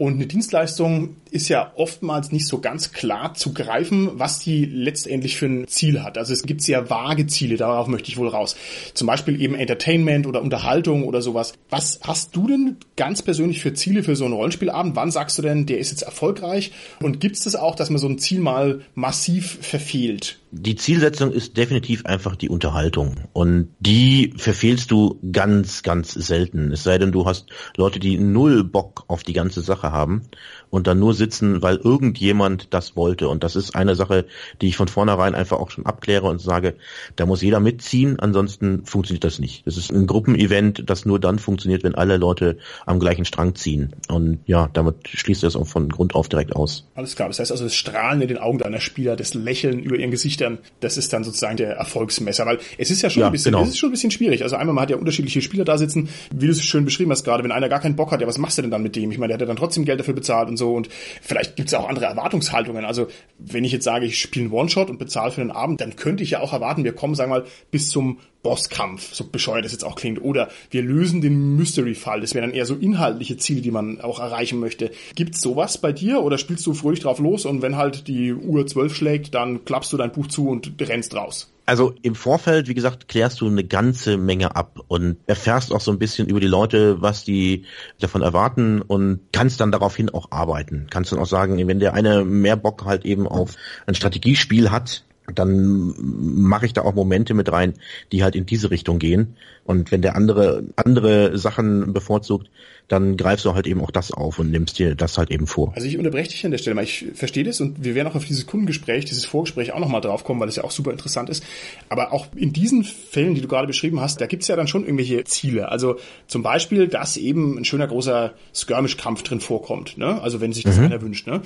Und eine Dienstleistung ist ja oftmals nicht so ganz klar zu greifen, was die letztendlich für ein Ziel hat. Also es gibt sehr vage Ziele, darauf möchte ich wohl raus. Zum Beispiel eben Entertainment oder Unterhaltung oder sowas. Was hast du denn ganz persönlich für Ziele für so einen Rollenspielabend? Wann sagst du denn, der ist jetzt erfolgreich? Und gibt es das auch, dass man so ein Ziel mal massiv verfehlt? Die Zielsetzung ist definitiv einfach die Unterhaltung. Und die verfehlst du ganz, ganz selten. Es sei denn, du hast Leute, die null Bock auf die ganze Sache haben und dann nur sitzen, weil irgendjemand das wollte. Und das ist eine Sache, die ich von vornherein einfach auch schon abkläre und sage, da muss jeder mitziehen, ansonsten funktioniert das nicht. Das ist ein Gruppenevent, das nur dann funktioniert, wenn alle Leute am gleichen Strang ziehen. Und ja, damit schließt das auch von Grund auf direkt aus. Alles klar. Das heißt also, das Strahlen in den Augen deiner Spieler, das Lächeln über ihren Gesichtern, das ist dann sozusagen der Erfolgsmesser. Weil es ist ja schon ja, ein bisschen, genau. es ist schon ein bisschen schwierig. Also einmal man hat ja unterschiedliche Spieler da sitzen, wie du es schön beschrieben hast gerade, wenn einer gar keinen Bock hat, ja, was machst du denn dann mit dem? Ich meine, der hat ja dann trotzdem Geld dafür bezahlt und so und vielleicht gibt es auch andere Erwartungshaltungen. Also wenn ich jetzt sage, ich spiele einen One-Shot und bezahle für den Abend, dann könnte ich ja auch erwarten, wir kommen, sagen wir mal, bis zum Bosskampf, so bescheuert das jetzt auch klingt, oder wir lösen den Mystery-Fall. Das wären dann eher so inhaltliche Ziele, die man auch erreichen möchte. Gibt's sowas bei dir oder spielst du fröhlich drauf los und wenn halt die Uhr zwölf schlägt, dann klappst du dein Buch zu und rennst raus? Also im Vorfeld, wie gesagt, klärst du eine ganze Menge ab und erfährst auch so ein bisschen über die Leute, was die davon erwarten und kannst dann daraufhin auch arbeiten. Kannst dann auch sagen, wenn der eine mehr Bock halt eben auf ein Strategiespiel hat, dann mache ich da auch Momente mit rein, die halt in diese Richtung gehen. Und wenn der andere andere Sachen bevorzugt, dann greifst du halt eben auch das auf und nimmst dir das halt eben vor. Also ich unterbreche dich an der Stelle mal. Ich verstehe das und wir werden auch auf dieses Kundengespräch, dieses Vorgespräch auch nochmal draufkommen, weil das ja auch super interessant ist. Aber auch in diesen Fällen, die du gerade beschrieben hast, da gibt's ja dann schon irgendwelche Ziele. Also zum Beispiel, dass eben ein schöner großer Skirmish-Kampf drin vorkommt. Ne? Also wenn sich das mhm. einer wünscht. Ne?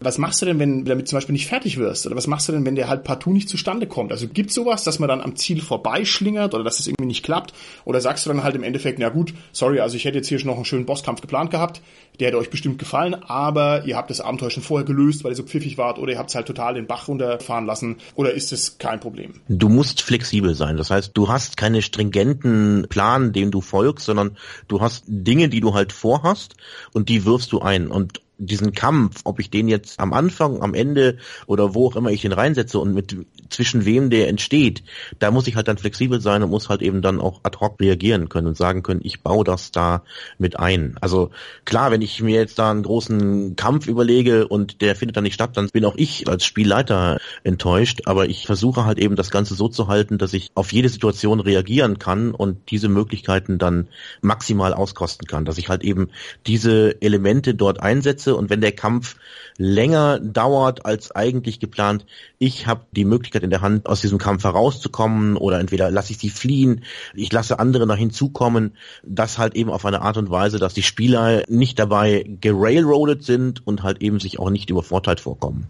Was machst du denn, wenn du damit zum Beispiel nicht fertig wirst? Oder was machst du denn, wenn der halt partout nicht zustande kommt? Also gibt's sowas, dass man dann am Ziel vorbeischlingert oder dass es das irgendwie nicht klappt? Oder sagst du dann halt im Endeffekt, na gut, sorry, also ich hätte jetzt hier schon noch einen schönen Bosskampf geplant gehabt, der hätte euch bestimmt gefallen, aber ihr habt das Abenteuer schon vorher gelöst, weil ihr so pfiffig wart oder ihr habt es halt total den Bach runterfahren lassen oder ist es kein Problem? Du musst flexibel sein. Das heißt, du hast keine stringenten Plan, dem du folgst, sondern du hast Dinge, die du halt vorhast und die wirfst du ein und diesen Kampf, ob ich den jetzt am Anfang, am Ende oder wo auch immer ich den reinsetze und mit zwischen wem der entsteht, da muss ich halt dann flexibel sein und muss halt eben dann auch ad hoc reagieren können und sagen können, ich baue das da mit ein. Also klar, wenn ich mir jetzt da einen großen Kampf überlege und der findet dann nicht statt, dann bin auch ich als Spielleiter enttäuscht, aber ich versuche halt eben das Ganze so zu halten, dass ich auf jede Situation reagieren kann und diese Möglichkeiten dann maximal auskosten kann, dass ich halt eben diese Elemente dort einsetze und wenn der Kampf länger dauert als eigentlich geplant, ich habe die Möglichkeit in der Hand, aus diesem Kampf herauszukommen oder entweder lasse ich sie fliehen, ich lasse andere nach hinzukommen, das halt eben auf eine Art und Weise, dass die Spieler nicht dabei gerailroadet sind und halt eben sich auch nicht übervorteilt vorkommen.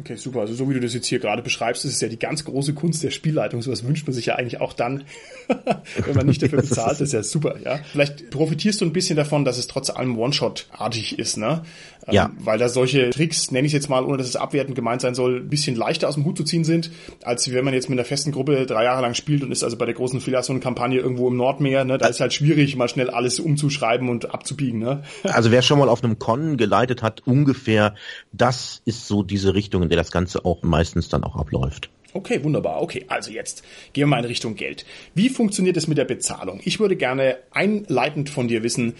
Okay, super. Also so wie du das jetzt hier gerade beschreibst, ist es ja die ganz große Kunst der Spielleitung. Sowas wünscht man sich ja eigentlich auch dann, wenn man nicht dafür bezahlt. Das ist ja super, ja. Vielleicht profitierst du ein bisschen davon, dass es trotz allem One-Shot-artig ist, ne? Ja. Ähm, weil da solche Tricks, nenne ich jetzt mal, ohne dass es abwertend gemeint sein soll, ein bisschen leichter aus dem Hut zu ziehen sind, als wenn man jetzt mit einer festen Gruppe drei Jahre lang spielt und ist also bei der großen Filiation-Kampagne irgendwo im Nordmeer, ne? Da ist halt schwierig, mal schnell alles umzuschreiben und abzubiegen, ne? Also wer schon mal auf einem Con geleitet hat, ungefähr, das ist so diese Richtung, in der das Ganze auch meistens dann auch abläuft. Okay, wunderbar. Okay, also jetzt gehen wir mal in Richtung Geld. Wie funktioniert es mit der Bezahlung? Ich würde gerne einleitend von dir wissen,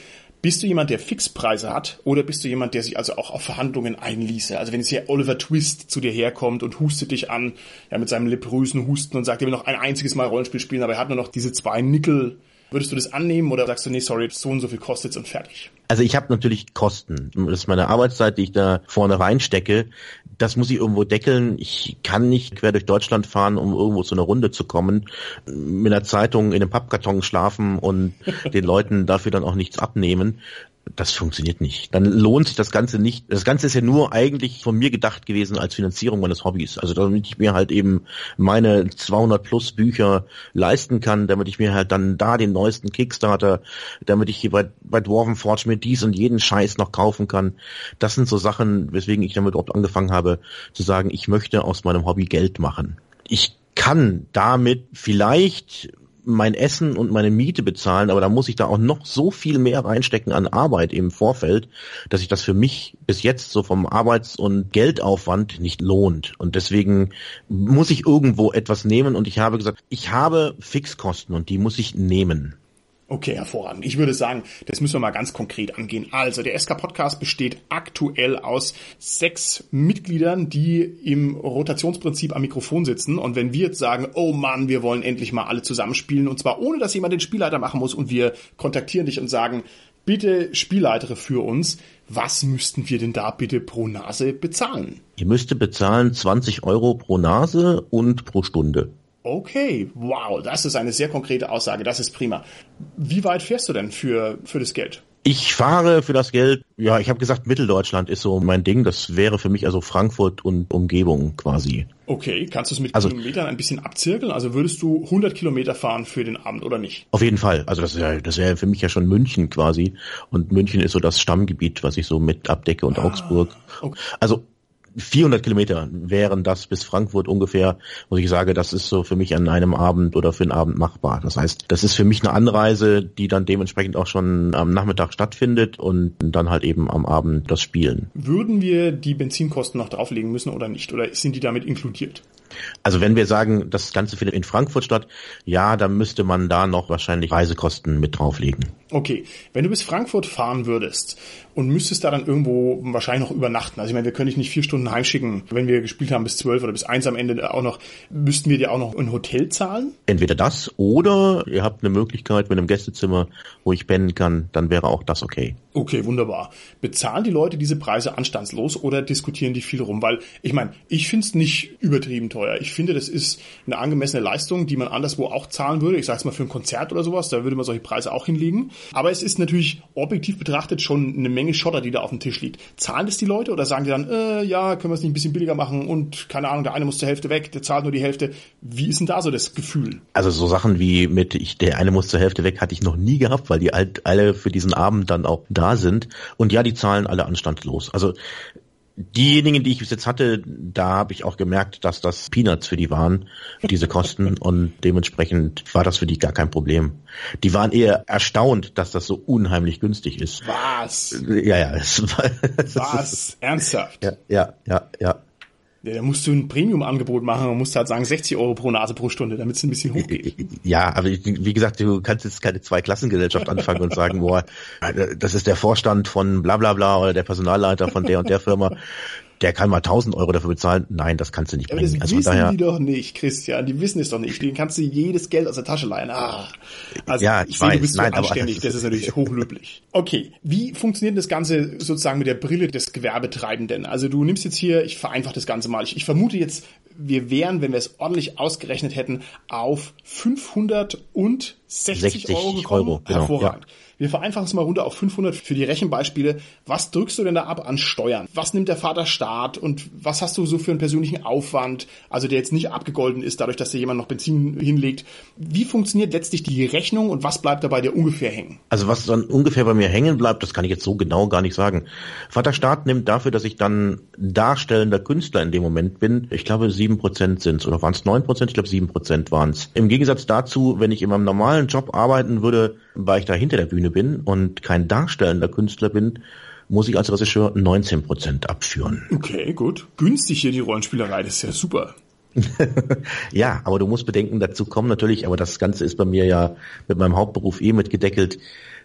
bist du jemand, der Fixpreise hat oder bist du jemand, der sich also auch auf Verhandlungen einließe? Also wenn jetzt hier Oliver Twist zu dir herkommt und hustet dich an, ja, mit seinem leprösen Husten und sagt, er will noch ein einziges Mal Rollenspiel spielen, aber er hat nur noch diese zwei Nickel. Würdest du das annehmen oder sagst du, nee, sorry, so und so viel kostet's und fertig? Also ich habe natürlich Kosten. Das ist meine Arbeitszeit, die ich da vorne reinstecke. Das muss ich irgendwo deckeln. Ich kann nicht quer durch Deutschland fahren, um irgendwo zu einer Runde zu kommen, mit einer Zeitung in einem Pappkarton schlafen und den Leuten dafür dann auch nichts abnehmen das funktioniert nicht. Dann lohnt sich das Ganze nicht. Das Ganze ist ja nur eigentlich von mir gedacht gewesen als Finanzierung meines Hobbys. Also damit ich mir halt eben meine 200 plus Bücher leisten kann, damit ich mir halt dann da den neuesten Kickstarter, damit ich hier bei, bei Dwarven Forge mir dies und jeden Scheiß noch kaufen kann. Das sind so Sachen, weswegen ich damit überhaupt angefangen habe zu sagen, ich möchte aus meinem Hobby Geld machen. Ich kann damit vielleicht mein Essen und meine Miete bezahlen, aber da muss ich da auch noch so viel mehr reinstecken an Arbeit im Vorfeld, dass sich das für mich bis jetzt so vom Arbeits- und Geldaufwand nicht lohnt. Und deswegen muss ich irgendwo etwas nehmen und ich habe gesagt, ich habe Fixkosten und die muss ich nehmen. Okay, hervorragend. Ich würde sagen, das müssen wir mal ganz konkret angehen. Also, der SK Podcast besteht aktuell aus sechs Mitgliedern, die im Rotationsprinzip am Mikrofon sitzen. Und wenn wir jetzt sagen, oh Mann, wir wollen endlich mal alle zusammenspielen, und zwar ohne, dass jemand den Spielleiter machen muss, und wir kontaktieren dich und sagen, bitte Spielleitere für uns, was müssten wir denn da bitte pro Nase bezahlen? Ihr müsste bezahlen 20 Euro pro Nase und pro Stunde. Okay, wow, das ist eine sehr konkrete Aussage, das ist prima. Wie weit fährst du denn für, für das Geld? Ich fahre für das Geld, ja, ich habe gesagt, Mitteldeutschland ist so mein Ding. Das wäre für mich also Frankfurt und Umgebung quasi. Okay, kannst du es mit also, Kilometern ein bisschen abzirkeln? Also würdest du 100 Kilometer fahren für den Abend oder nicht? Auf jeden Fall. Also das wäre das wäre für mich ja schon München quasi. Und München ist so das Stammgebiet, was ich so mit abdecke und ah, Augsburg. Okay. Also 400 Kilometer wären das bis Frankfurt ungefähr, wo ich sage, das ist so für mich an einem Abend oder für einen Abend machbar. Das heißt, das ist für mich eine Anreise, die dann dementsprechend auch schon am Nachmittag stattfindet und dann halt eben am Abend das Spielen. Würden wir die Benzinkosten noch drauflegen müssen oder nicht? Oder sind die damit inkludiert? Also wenn wir sagen, das Ganze findet in Frankfurt statt, ja, dann müsste man da noch wahrscheinlich Reisekosten mit drauflegen. Okay, wenn du bis Frankfurt fahren würdest und müsstest da dann irgendwo wahrscheinlich noch übernachten, also ich meine, wir können dich nicht vier Stunden heimschicken, wenn wir gespielt haben bis zwölf oder bis eins am Ende auch noch, müssten wir dir auch noch ein Hotel zahlen? Entweder das oder ihr habt eine Möglichkeit mit einem Gästezimmer, wo ich pennen kann, dann wäre auch das okay. Okay, wunderbar. Bezahlen die Leute diese Preise anstandslos oder diskutieren die viel rum? Weil ich meine, ich finde es nicht übertrieben teuer. Ich finde, das ist eine angemessene Leistung, die man anderswo auch zahlen würde. Ich sage es mal für ein Konzert oder sowas, da würde man solche Preise auch hinlegen. Aber es ist natürlich objektiv betrachtet schon eine Menge Schotter, die da auf dem Tisch liegt. Zahlen das die Leute oder sagen die dann, äh, ja, können wir es nicht ein bisschen billiger machen und keine Ahnung, der eine muss zur Hälfte weg, der zahlt nur die Hälfte. Wie ist denn da so das Gefühl? Also so Sachen wie mit, ich, der eine muss zur Hälfte weg, hatte ich noch nie gehabt, weil die halt alle für diesen Abend dann auch da sind. Und ja, die zahlen alle anstandslos. Also Diejenigen, die ich bis jetzt hatte, da habe ich auch gemerkt, dass das Peanuts für die waren, diese Kosten und dementsprechend war das für die gar kein Problem. Die waren eher erstaunt, dass das so unheimlich günstig ist. Was? Ja, ja. Es war, Was? Ernsthaft? Ja, ja, ja, ja. Ja, da musst du ein Premium-Angebot machen und musst halt sagen 60 Euro pro Nase pro Stunde, damit es ein bisschen hochgeht. Ja, aber wie gesagt, du kannst jetzt keine Zweiklassengesellschaft anfangen und sagen, boah, das ist der Vorstand von bla bla bla oder der Personalleiter von der und der Firma der kann mal 1000 Euro dafür bezahlen. Nein, das kannst du nicht Aber bringen. das also wissen daher, die doch nicht, Christian. Die wissen es doch nicht. Denen kannst du jedes Geld aus der Tasche leihen. Ah. Also Ja, ich, ich sehe, weiß. du bist Nein, so aber- anständig. Das ist natürlich hochlöblich. Okay, wie funktioniert das Ganze sozusagen mit der Brille des Gewerbetreibenden? Also du nimmst jetzt hier, ich vereinfache das Ganze mal. Ich, ich vermute jetzt, wir wären, wenn wir es ordentlich ausgerechnet hätten, auf 560 60 Euro gekommen. Euro, genau, Hervorragend. Wir vereinfachen es mal runter auf 500 für die Rechenbeispiele. Was drückst du denn da ab an Steuern? Was nimmt der Vater Staat und was hast du so für einen persönlichen Aufwand, also der jetzt nicht abgegolten ist, dadurch, dass dir jemand noch Benzin hinlegt? Wie funktioniert letztlich die Rechnung und was bleibt dabei dir ungefähr hängen? Also was dann ungefähr bei mir hängen bleibt, das kann ich jetzt so genau gar nicht sagen. Vaterstaat nimmt dafür, dass ich dann darstellender Künstler in dem Moment bin, ich glaube sieben Prozent sind's oder waren es neun Prozent? Ich glaube sieben Prozent waren's. Im Gegensatz dazu, wenn ich in meinem normalen Job arbeiten würde, weil ich da hinter der Bühne bin und kein darstellender Künstler bin, muss ich als Regisseur 19 Prozent abführen. Okay, gut. Günstig hier die Rollenspielerei, das ist ja super. Ja, aber du musst bedenken, dazu kommen natürlich, aber das Ganze ist bei mir ja mit meinem Hauptberuf eh mitgedeckelt,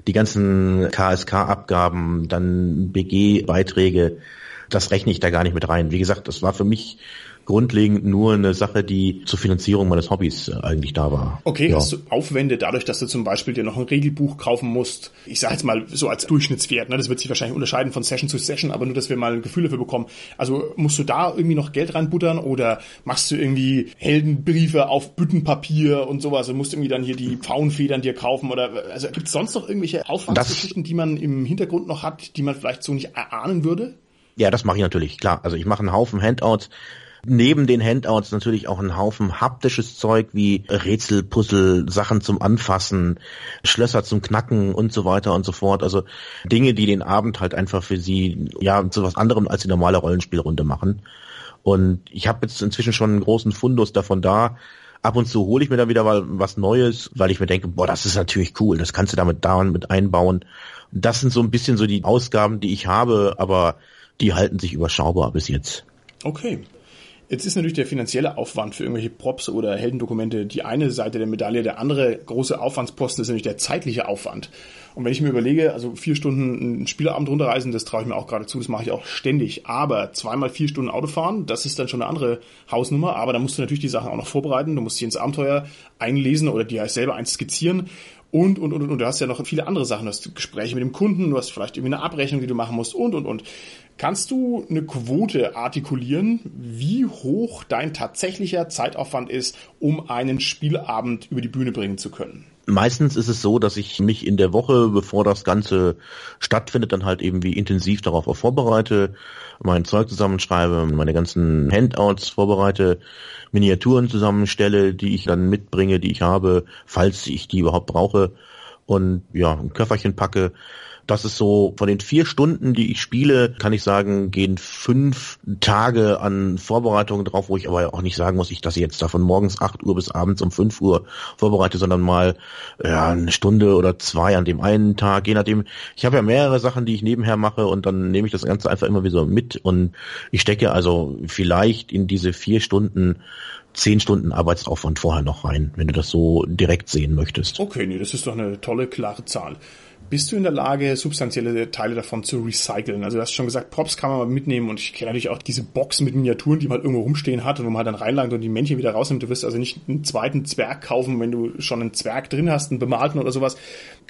die ganzen KSK-Abgaben, dann BG-Beiträge, das rechne ich da gar nicht mit rein. Wie gesagt, das war für mich grundlegend nur eine Sache, die zur Finanzierung meines Hobbys äh, eigentlich da war. Okay, ja. hast du Aufwände dadurch, dass du zum Beispiel dir noch ein Regelbuch kaufen musst? Ich sage jetzt mal so als Durchschnittswert, ne? das wird sich wahrscheinlich unterscheiden von Session zu Session, aber nur, dass wir mal ein Gefühl dafür bekommen. Also musst du da irgendwie noch Geld reinbuttern oder machst du irgendwie Heldenbriefe auf Büttenpapier und sowas und musst irgendwie dann hier die Pfauenfedern dir kaufen oder also gibt es sonst noch irgendwelche Aufwandsgeschichten, die man im Hintergrund noch hat, die man vielleicht so nicht erahnen würde? Ja, das mache ich natürlich, klar. Also ich mache einen Haufen Handouts. Neben den Handouts natürlich auch einen Haufen haptisches Zeug wie Rätsel, Puzzle, Sachen zum Anfassen, Schlösser zum Knacken und so weiter und so fort. Also Dinge, die den Abend halt einfach für sie ja zu was anderem als die normale Rollenspielrunde machen. Und ich habe jetzt inzwischen schon einen großen Fundus davon da. Ab und zu hole ich mir dann wieder mal was Neues, weil ich mir denke, boah, das ist natürlich cool, das kannst du damit da und mit einbauen. Das sind so ein bisschen so die Ausgaben, die ich habe, aber die halten sich überschaubar bis jetzt. Okay. Jetzt ist natürlich der finanzielle Aufwand für irgendwelche Props oder Heldendokumente die eine Seite der Medaille. Der andere große Aufwandsposten ist natürlich der zeitliche Aufwand. Und wenn ich mir überlege, also vier Stunden einen Spielabend runterreisen, das traue ich mir auch gerade zu, das mache ich auch ständig. Aber zweimal vier Stunden Auto fahren, das ist dann schon eine andere Hausnummer. Aber da musst du natürlich die Sachen auch noch vorbereiten. Du musst dich ins Abenteuer einlesen oder dir selber eins skizzieren. Und, und, und, und du hast ja noch viele andere Sachen. Du hast Gespräche mit dem Kunden, du hast vielleicht irgendwie eine Abrechnung, die du machen musst und, und, und. Kannst du eine Quote artikulieren, wie hoch dein tatsächlicher Zeitaufwand ist, um einen Spielabend über die Bühne bringen zu können? Meistens ist es so, dass ich mich in der Woche, bevor das Ganze stattfindet, dann halt eben wie intensiv darauf auch vorbereite, mein Zeug zusammenschreibe, meine ganzen Handouts vorbereite, Miniaturen zusammenstelle, die ich dann mitbringe, die ich habe, falls ich die überhaupt brauche und ja, ein Köfferchen packe. Das ist so, von den vier Stunden, die ich spiele, kann ich sagen, gehen fünf Tage an Vorbereitungen drauf, wo ich aber auch nicht sagen muss, ich, dass ich jetzt da von morgens 8 Uhr bis abends um 5 Uhr vorbereite, sondern mal ja, eine Stunde oder zwei an dem einen Tag, je nachdem. Ich habe ja mehrere Sachen, die ich nebenher mache und dann nehme ich das Ganze einfach immer wieder mit und ich stecke also vielleicht in diese vier Stunden zehn Stunden Arbeitsaufwand vorher noch rein, wenn du das so direkt sehen möchtest. Okay, nee, das ist doch eine tolle, klare Zahl. Bist du in der Lage, substanzielle Teile davon zu recyceln? Also du hast schon gesagt, Props kann man mal mitnehmen und ich kenne natürlich auch diese Boxen mit Miniaturen, die man halt irgendwo rumstehen hat und wo man halt dann reinlangt und die Männchen wieder rausnimmt. Du wirst also nicht einen zweiten Zwerg kaufen, wenn du schon einen Zwerg drin hast, einen bemalten oder sowas.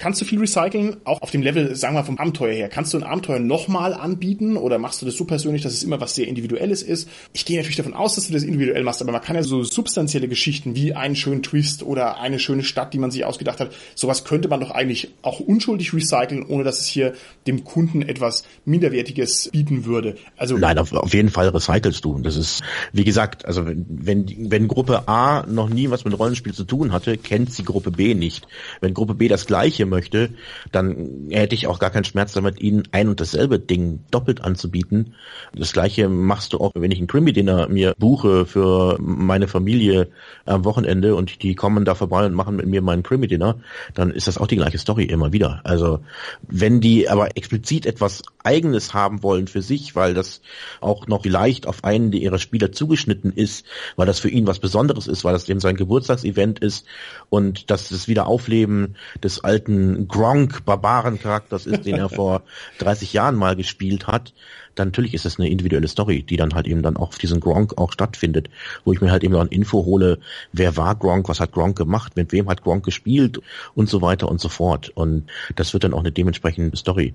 Kannst du viel recyceln? Auch auf dem Level, sagen wir vom Abenteuer her. Kannst du ein Abenteuer nochmal anbieten oder machst du das so persönlich, dass es immer was sehr Individuelles ist? Ich gehe natürlich davon aus, dass du das individuell machst, aber man kann ja so substanzielle Geschichten wie einen schönen Twist oder eine schöne Stadt, die man sich ausgedacht hat, sowas könnte man doch eigentlich auch unschuldig recyceln, ohne dass es hier dem Kunden etwas Minderwertiges bieten würde. Also Nein, auf, auf jeden Fall recycelst du. Das ist, wie gesagt, also wenn, wenn, wenn Gruppe A noch nie was mit Rollenspiel zu tun hatte, kennt sie Gruppe B nicht. Wenn Gruppe B das Gleiche möchte, dann hätte ich auch gar keinen Schmerz damit, ihnen ein und dasselbe Ding doppelt anzubieten. Das gleiche machst du auch, wenn ich einen Krimi-Dinner mir buche für meine Familie am Wochenende und die kommen da vorbei und machen mit mir meinen Krimi-Dinner, dann ist das auch die gleiche Story immer wieder. Also wenn die aber explizit etwas Eigenes haben wollen für sich, weil das auch noch vielleicht auf einen ihrer Spieler zugeschnitten ist, weil das für ihn was Besonderes ist, weil das eben sein Geburtstagsevent ist und dass das Wiederaufleben des alten Gronk-Barbaren-Charakters ist, den er vor 30 Jahren mal gespielt hat, dann natürlich ist das eine individuelle Story, die dann halt eben dann auch auf diesen Gronk auch stattfindet, wo ich mir halt eben ein Info hole, wer war Gronk, was hat Gronk gemacht, mit wem hat Gronk gespielt und so weiter und so fort. Und das wird dann auch eine dementsprechende Story.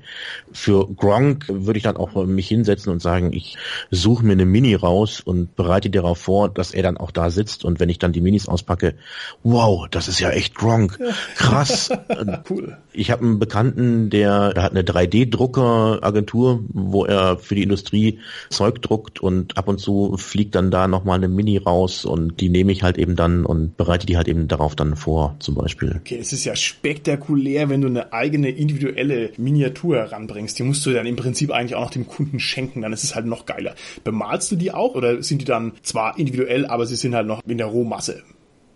Für Gronk würde ich dann auch mich hinsetzen und sagen, ich suche mir eine Mini raus und bereite darauf vor, dass er dann auch da sitzt und wenn ich dann die Minis auspacke, wow, das ist ja echt Gronk. Krass. cool. Ich habe einen Bekannten, der, der hat eine 3D-Drucker-Agentur, wo er für die Industrie Zeug druckt und ab und zu fliegt dann da nochmal eine Mini raus und die nehme ich halt eben dann und bereite die halt eben darauf dann vor, zum Beispiel. Okay, es ist ja spektakulär, wenn du eine eigene individuelle Miniatur heranbringst. Die musst du dann im Prinzip eigentlich auch noch dem Kunden schenken, dann ist es halt noch geiler. Bemalst du die auch oder sind die dann zwar individuell, aber sie sind halt noch in der Rohmasse?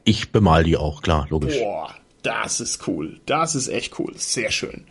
Ich bemal die auch, klar, logisch. Boah, das ist cool. Das ist echt cool. Sehr schön.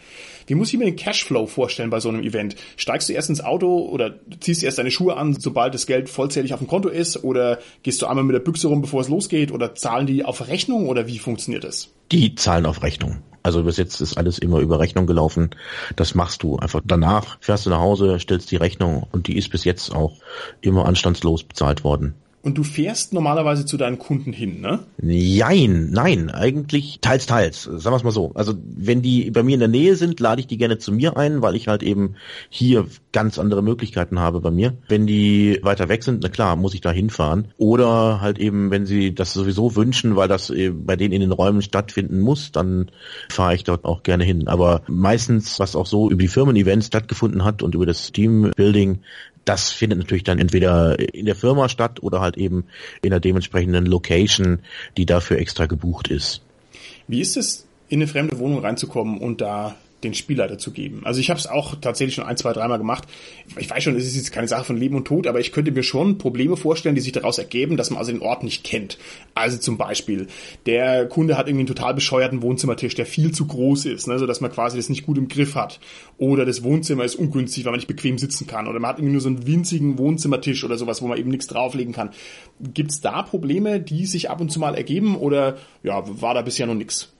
Wie muss ich mir den Cashflow vorstellen bei so einem Event? Steigst du erst ins Auto oder ziehst du erst deine Schuhe an, sobald das Geld vollzählig auf dem Konto ist? Oder gehst du einmal mit der Büchse rum, bevor es losgeht? Oder zahlen die auf Rechnung oder wie funktioniert das? Die zahlen auf Rechnung. Also bis jetzt ist alles immer über Rechnung gelaufen. Das machst du einfach danach, fährst du nach Hause, stellst die Rechnung und die ist bis jetzt auch immer anstandslos bezahlt worden. Und du fährst normalerweise zu deinen Kunden hin, ne? Nein, nein, eigentlich teils, teils. Sagen wir es mal so. Also wenn die bei mir in der Nähe sind, lade ich die gerne zu mir ein, weil ich halt eben hier ganz andere Möglichkeiten habe bei mir. Wenn die weiter weg sind, na klar, muss ich da hinfahren. Oder halt eben, wenn sie das sowieso wünschen, weil das äh, bei denen in den Räumen stattfinden muss, dann fahre ich dort auch gerne hin. Aber meistens, was auch so über die Firmen-Events stattgefunden hat und über das Teambuilding, das findet natürlich dann entweder in der Firma statt oder halt eben in der dementsprechenden Location, die dafür extra gebucht ist. Wie ist es, in eine fremde Wohnung reinzukommen und da den Spielleiter zu geben. Also ich habe es auch tatsächlich schon ein, zwei, dreimal gemacht. Ich weiß schon, es ist jetzt keine Sache von Leben und Tod, aber ich könnte mir schon Probleme vorstellen, die sich daraus ergeben, dass man also den Ort nicht kennt. Also zum Beispiel, der Kunde hat irgendwie einen total bescheuerten Wohnzimmertisch, der viel zu groß ist, ne, so dass man quasi das nicht gut im Griff hat. Oder das Wohnzimmer ist ungünstig, weil man nicht bequem sitzen kann. Oder man hat irgendwie nur so einen winzigen Wohnzimmertisch oder sowas, wo man eben nichts drauflegen kann. Gibt es da Probleme, die sich ab und zu mal ergeben oder ja, war da bisher noch nichts?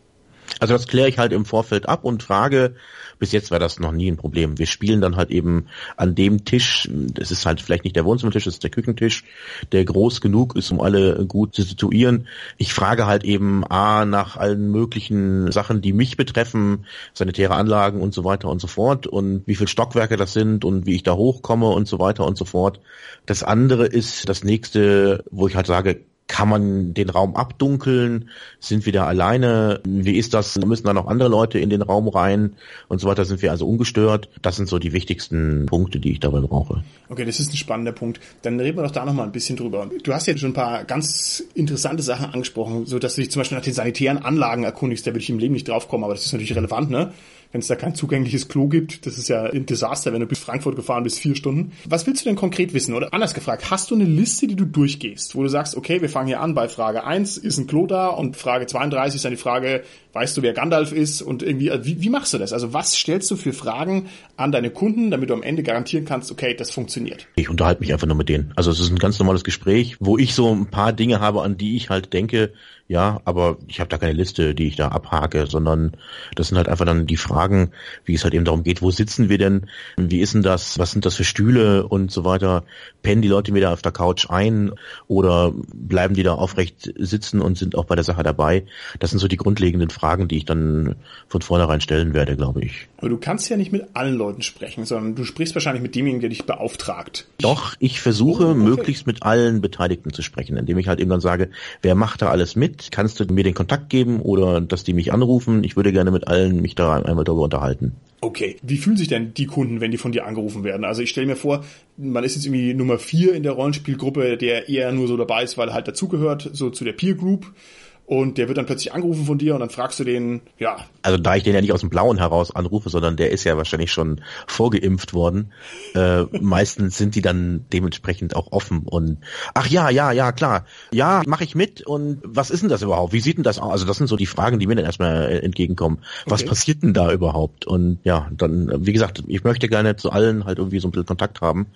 Also das kläre ich halt im Vorfeld ab und frage, bis jetzt war das noch nie ein Problem. Wir spielen dann halt eben an dem Tisch, das ist halt vielleicht nicht der Wohnzimmertisch, das ist der Küchentisch, der groß genug ist, um alle gut zu situieren. Ich frage halt eben A nach allen möglichen Sachen, die mich betreffen, sanitäre Anlagen und so weiter und so fort und wie viele Stockwerke das sind und wie ich da hochkomme und so weiter und so fort. Das andere ist das nächste, wo ich halt sage, kann man den Raum abdunkeln? Sind wir da alleine? Wie ist das? Müssen da noch andere Leute in den Raum rein? Und so weiter sind wir also ungestört. Das sind so die wichtigsten Punkte, die ich dabei brauche. Okay, das ist ein spannender Punkt. Dann reden wir doch da noch mal ein bisschen drüber. Du hast ja schon ein paar ganz interessante Sachen angesprochen, so dass du dich zum Beispiel nach den sanitären Anlagen erkundigst. Da würde ich im Leben nicht drauf kommen, aber das ist natürlich relevant, ne? Wenn es da kein zugängliches Klo gibt. Das ist ja ein Desaster, wenn du bis Frankfurt gefahren bist, vier Stunden. Was willst du denn konkret wissen? Oder anders gefragt, hast du eine Liste, die du durchgehst, wo du sagst, okay, wir fangen hier an bei Frage 1, ist ein Klo da? Und Frage 32 ist dann die Frage, weißt du, wer Gandalf ist? Und irgendwie, also wie, wie machst du das? Also was stellst du für Fragen an deine Kunden, damit du am Ende garantieren kannst, okay, das funktioniert? Ich unterhalte mich einfach nur mit denen. Also es ist ein ganz normales Gespräch, wo ich so ein paar Dinge habe, an die ich halt denke, ja, aber ich habe da keine Liste, die ich da abhake, sondern das sind halt einfach dann die Fragen, wie es halt eben darum geht, wo sitzen wir denn, wie ist denn das, was sind das für Stühle und so weiter, pennen die Leute wieder auf der Couch ein oder bleiben die da aufrecht sitzen und sind auch bei der Sache dabei? Das sind so die grundlegenden Fragen, die ich dann von vornherein stellen werde, glaube ich. Aber du kannst ja nicht mit allen Leuten sprechen, sondern du sprichst wahrscheinlich mit demjenigen, der dich beauftragt. Doch, ich versuche oh, okay. möglichst mit allen Beteiligten zu sprechen, indem ich halt irgendwann sage, wer macht da alles mit? Kannst du mir den Kontakt geben oder dass die mich anrufen? Ich würde gerne mit allen mich da einmal darüber unterhalten. Okay, wie fühlen sich denn die Kunden, wenn die von dir angerufen werden? Also ich stelle mir vor, man ist jetzt irgendwie Nummer vier in der Rollenspielgruppe, der eher nur so dabei ist, weil er halt dazugehört, so zu der Peer Group und der wird dann plötzlich angerufen von dir und dann fragst du den, ja. Also da ich den ja nicht aus dem Blauen heraus anrufe, sondern der ist ja wahrscheinlich schon vorgeimpft worden, äh, meistens sind die dann dementsprechend auch offen und ach ja, ja, ja, klar, ja, mache ich mit und was ist denn das überhaupt? Wie sieht denn das aus? Also das sind so die Fragen, die mir dann erstmal äh, entgegenkommen. Was okay. passiert denn da überhaupt? Und ja, dann, wie gesagt, ich möchte gerne zu allen halt irgendwie so ein bisschen Kontakt haben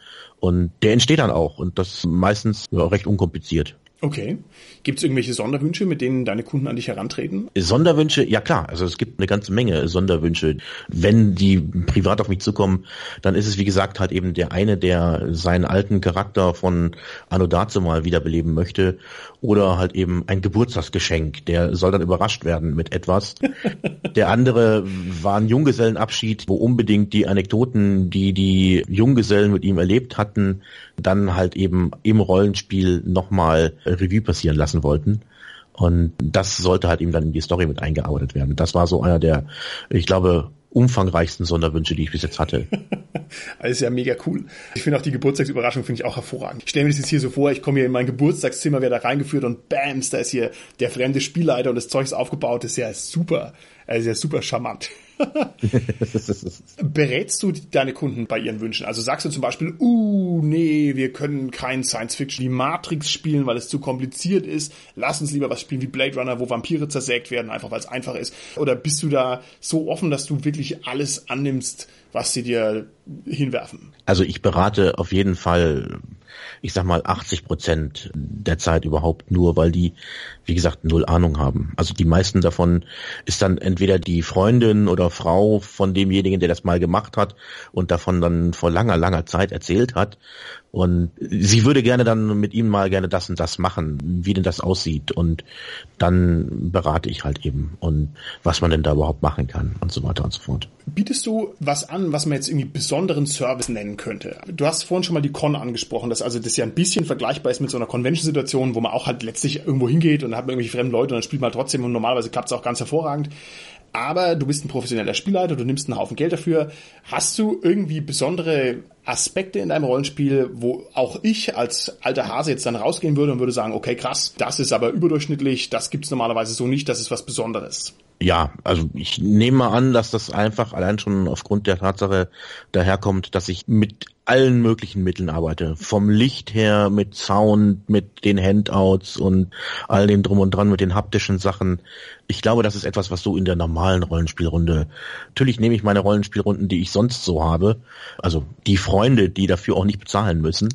und der entsteht dann auch und das meistens ja, recht unkompliziert. Okay. Gibt es irgendwelche Sonderwünsche, mit denen deine Kunden an dich herantreten? Sonderwünsche, ja klar. Also es gibt eine ganze Menge Sonderwünsche. Wenn die privat auf mich zukommen, dann ist es wie gesagt halt eben der eine, der seinen alten Charakter von Anno Dazu mal wiederbeleben möchte oder halt eben ein Geburtstagsgeschenk. Der soll dann überrascht werden mit etwas. der andere war ein Junggesellenabschied, wo unbedingt die Anekdoten, die die Junggesellen mit ihm erlebt hatten, dann halt eben im Rollenspiel nochmal Revue passieren lassen wollten. Und das sollte halt eben dann in die Story mit eingearbeitet werden. Das war so einer der, ich glaube, umfangreichsten Sonderwünsche, die ich bis jetzt hatte. ist ja mega cool. Ich finde auch die Geburtstagsüberraschung finde ich auch hervorragend. Ich stelle mir das jetzt hier so vor, ich komme hier in mein Geburtstagszimmer, werde da reingeführt und bams, da ist hier der fremde Spielleiter und das Zeug ist aufgebaut. Das ist ja super. Ist ja super charmant. Berätst du deine Kunden bei ihren Wünschen? Also sagst du zum Beispiel, uh, nee, wir können kein Science-Fiction wie Matrix spielen, weil es zu kompliziert ist. Lass uns lieber was spielen wie Blade Runner, wo Vampire zersägt werden, einfach weil es einfach ist. Oder bist du da so offen, dass du wirklich alles annimmst, was sie dir hinwerfen? Also ich berate auf jeden Fall ich sag mal 80 Prozent der Zeit überhaupt nur, weil die, wie gesagt, null Ahnung haben. Also die meisten davon ist dann entweder die Freundin oder Frau von demjenigen, der das mal gemacht hat und davon dann vor langer, langer Zeit erzählt hat und sie würde gerne dann mit ihm mal gerne das und das machen, wie denn das aussieht. Und dann berate ich halt eben und was man denn da überhaupt machen kann und so weiter und so fort. Bietest du was an, was man jetzt irgendwie besonderen Service nennen könnte? Du hast vorhin schon mal die Con angesprochen, dass also das ja ein bisschen vergleichbar ist mit so einer Convention-Situation, wo man auch halt letztlich irgendwo hingeht und hat man irgendwelche fremden Leute und dann spielt man trotzdem und normalerweise klappt es auch ganz hervorragend aber du bist ein professioneller Spielleiter, du nimmst einen Haufen Geld dafür. Hast du irgendwie besondere Aspekte in deinem Rollenspiel, wo auch ich als alter Hase jetzt dann rausgehen würde und würde sagen, okay, krass, das ist aber überdurchschnittlich, das gibt's normalerweise so nicht, das ist was Besonderes. Ja, also ich nehme mal an, dass das einfach allein schon aufgrund der Tatsache daherkommt, dass ich mit allen möglichen Mitteln arbeite. Vom Licht her, mit Sound, mit den Handouts und all dem drum und dran, mit den haptischen Sachen. Ich glaube, das ist etwas, was so in der normalen Rollenspielrunde. Natürlich nehme ich meine Rollenspielrunden, die ich sonst so habe, also die Freunde, die dafür auch nicht bezahlen müssen,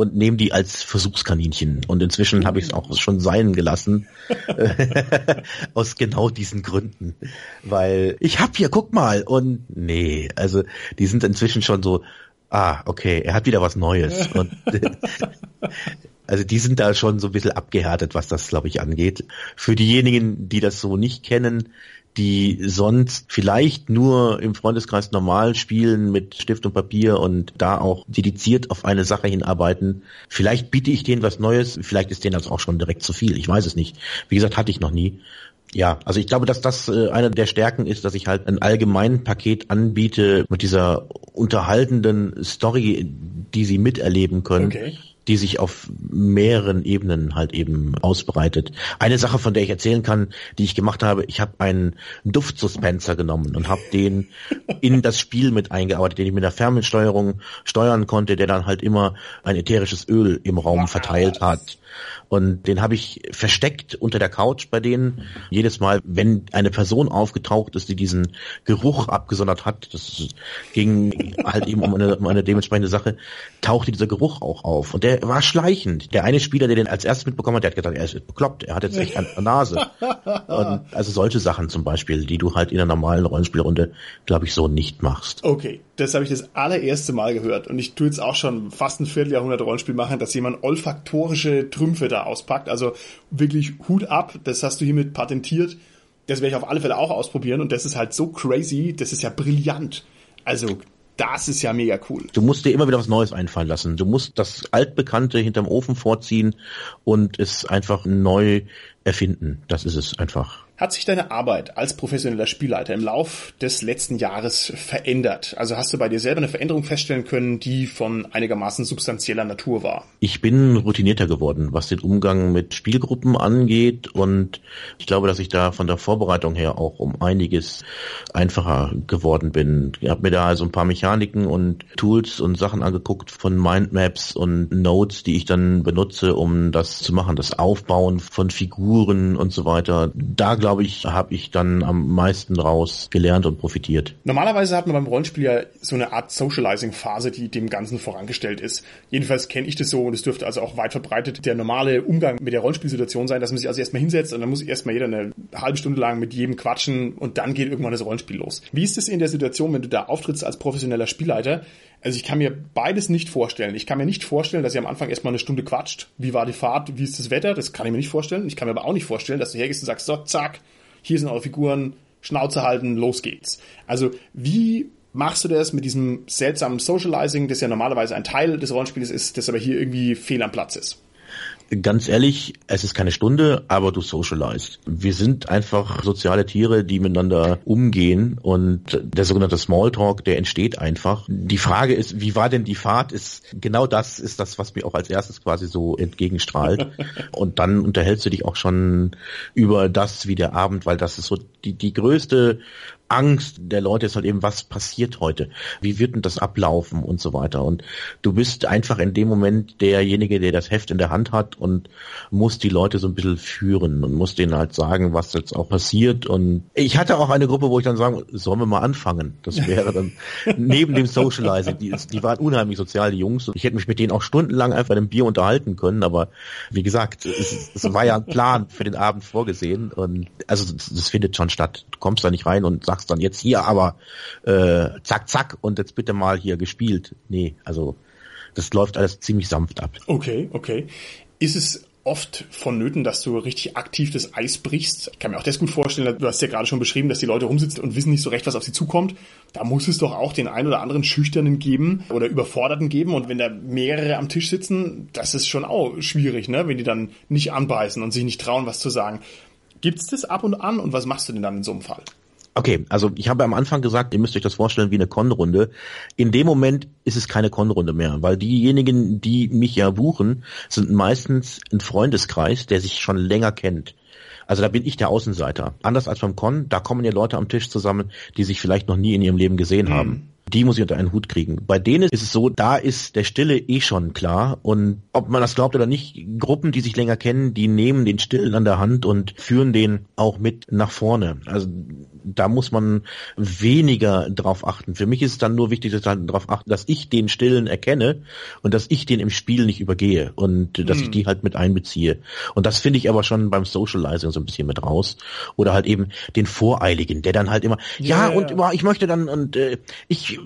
und nehme die als Versuchskaninchen. Und inzwischen habe ich es auch schon sein gelassen. aus genau diesen Gründen. Weil ich hab hier, guck mal. Und nee, also die sind inzwischen schon so, ah, okay, er hat wieder was Neues. Und also die sind da schon so ein bisschen abgehärtet, was das, glaube ich, angeht. Für diejenigen, die das so nicht kennen, die sonst vielleicht nur im Freundeskreis normal spielen mit Stift und Papier und da auch dediziert auf eine Sache hinarbeiten. Vielleicht biete ich denen was Neues, vielleicht ist denen das auch schon direkt zu viel. Ich weiß es nicht. Wie gesagt, hatte ich noch nie. Ja, also ich glaube, dass das äh, eine der Stärken ist, dass ich halt ein allgemein Paket anbiete mit dieser unterhaltenden Story, die sie miterleben können. Okay die sich auf mehreren Ebenen halt eben ausbreitet. Eine Sache, von der ich erzählen kann, die ich gemacht habe, ich habe einen Duftsuspenser genommen und habe den in das Spiel mit eingearbeitet, den ich mit der Fernbediensteuerung steuern konnte, der dann halt immer ein ätherisches Öl im Raum verteilt hat. Und den habe ich versteckt unter der Couch bei denen. Jedes Mal, wenn eine Person aufgetaucht ist, die diesen Geruch abgesondert hat, das ging halt eben um eine, um eine dementsprechende Sache, tauchte dieser Geruch auch auf. Und der war schleichend. Der eine Spieler, der den als erstes mitbekommen hat, der hat gedacht, er ist bekloppt, er hat jetzt echt eine Nase. Und also solche Sachen zum Beispiel, die du halt in einer normalen Rollenspielrunde, glaube ich, so nicht machst. Okay, das habe ich das allererste Mal gehört. Und ich tue jetzt auch schon fast ein Vierteljahrhundert Rollenspiel machen, dass jemand olfaktorische Trümpfe da auspackt. Also wirklich Hut ab, das hast du hiermit patentiert. Das werde ich auf alle Fälle auch ausprobieren und das ist halt so crazy, das ist ja brillant. Also das ist ja mega cool. Du musst dir immer wieder was Neues einfallen lassen. Du musst das Altbekannte hinterm Ofen vorziehen und es einfach neu erfinden. Das ist es einfach. Hat sich deine Arbeit als professioneller Spielleiter im Lauf des letzten Jahres verändert? Also hast du bei dir selber eine Veränderung feststellen können, die von einigermaßen substanzieller Natur war? Ich bin routinierter geworden, was den Umgang mit Spielgruppen angeht und ich glaube, dass ich da von der Vorbereitung her auch um einiges einfacher geworden bin. Ich habe mir da also ein paar Mechaniken und Tools und Sachen angeguckt von Mindmaps und Notes, die ich dann benutze, um das zu machen, das Aufbauen von Figuren und so weiter. Da glaube glaube ich, habe ich dann am meisten draus gelernt und profitiert. Normalerweise hat man beim Rollenspiel ja so eine Art Socializing-Phase, die dem Ganzen vorangestellt ist. Jedenfalls kenne ich das so und es dürfte also auch weit verbreitet der normale Umgang mit der Rollenspielsituation sein, dass man sich also erstmal hinsetzt und dann muss erstmal jeder eine halbe Stunde lang mit jedem quatschen und dann geht irgendwann das Rollenspiel los. Wie ist es in der Situation, wenn du da auftrittst als professioneller Spielleiter? Also ich kann mir beides nicht vorstellen. Ich kann mir nicht vorstellen, dass ihr am Anfang erstmal eine Stunde quatscht. Wie war die Fahrt? Wie ist das Wetter? Das kann ich mir nicht vorstellen. Ich kann mir aber auch nicht vorstellen, dass du hergehst und sagst, so, zack, hier sind eure Figuren, Schnauze halten, los geht's. Also wie machst du das mit diesem seltsamen Socializing, das ja normalerweise ein Teil des Rollenspiels ist, das aber hier irgendwie fehl am Platz ist? Ganz ehrlich, es ist keine Stunde, aber du socialized. Wir sind einfach soziale Tiere, die miteinander umgehen und der sogenannte Smalltalk, der entsteht einfach. Die Frage ist, wie war denn die Fahrt? Ist genau das ist das, was mir auch als erstes quasi so entgegenstrahlt. und dann unterhältst du dich auch schon über das, wie der Abend, weil das ist so die, die größte Angst der Leute ist halt eben, was passiert heute? Wie wird denn das ablaufen und so weiter? Und du bist einfach in dem Moment derjenige, der das Heft in der Hand hat und muss die Leute so ein bisschen führen und muss denen halt sagen, was jetzt auch passiert. Und ich hatte auch eine Gruppe, wo ich dann sagen, sollen wir mal anfangen? Das wäre dann neben dem Socializing. Die, die waren unheimlich sozial, die Jungs. Und ich hätte mich mit denen auch stundenlang einfach in einem Bier unterhalten können. Aber wie gesagt, es, es war ja ein Plan für den Abend vorgesehen. Und also das findet schon statt. Du kommst da nicht rein und sagst, sagst dann jetzt hier aber äh, zack, zack und jetzt bitte mal hier gespielt. Nee, also das läuft alles ziemlich sanft ab. Okay, okay. Ist es oft vonnöten, dass du richtig aktiv das Eis brichst. Ich kann mir auch das gut vorstellen, du hast ja gerade schon beschrieben, dass die Leute rumsitzen und wissen nicht so recht, was auf sie zukommt. Da muss es doch auch den einen oder anderen Schüchternen geben oder Überforderten geben. Und wenn da mehrere am Tisch sitzen, das ist schon auch schwierig, ne? wenn die dann nicht anbeißen und sich nicht trauen, was zu sagen. Gibt's das ab und an und was machst du denn dann in so einem Fall? Okay, also ich habe am Anfang gesagt, ihr müsst euch das vorstellen wie eine Con-Runde. In dem Moment ist es keine Con-Runde mehr, weil diejenigen, die mich ja buchen, sind meistens ein Freundeskreis, der sich schon länger kennt. Also da bin ich der Außenseiter. Anders als beim Con, da kommen ja Leute am Tisch zusammen, die sich vielleicht noch nie in ihrem Leben gesehen mhm. haben die muss ich unter einen Hut kriegen. Bei denen ist es so, da ist der Stille eh schon klar. Und ob man das glaubt oder nicht, Gruppen, die sich länger kennen, die nehmen den Stillen an der Hand und führen den auch mit nach vorne. Also da muss man weniger drauf achten. Für mich ist es dann nur wichtig, dass halt darauf achten, dass ich den Stillen erkenne und dass ich den im Spiel nicht übergehe und dass hm. ich die halt mit einbeziehe. Und das finde ich aber schon beim Socializing so ein bisschen mit raus. Oder halt eben den Voreiligen, der dann halt immer, ja, ja und ja. ich möchte dann und äh, ich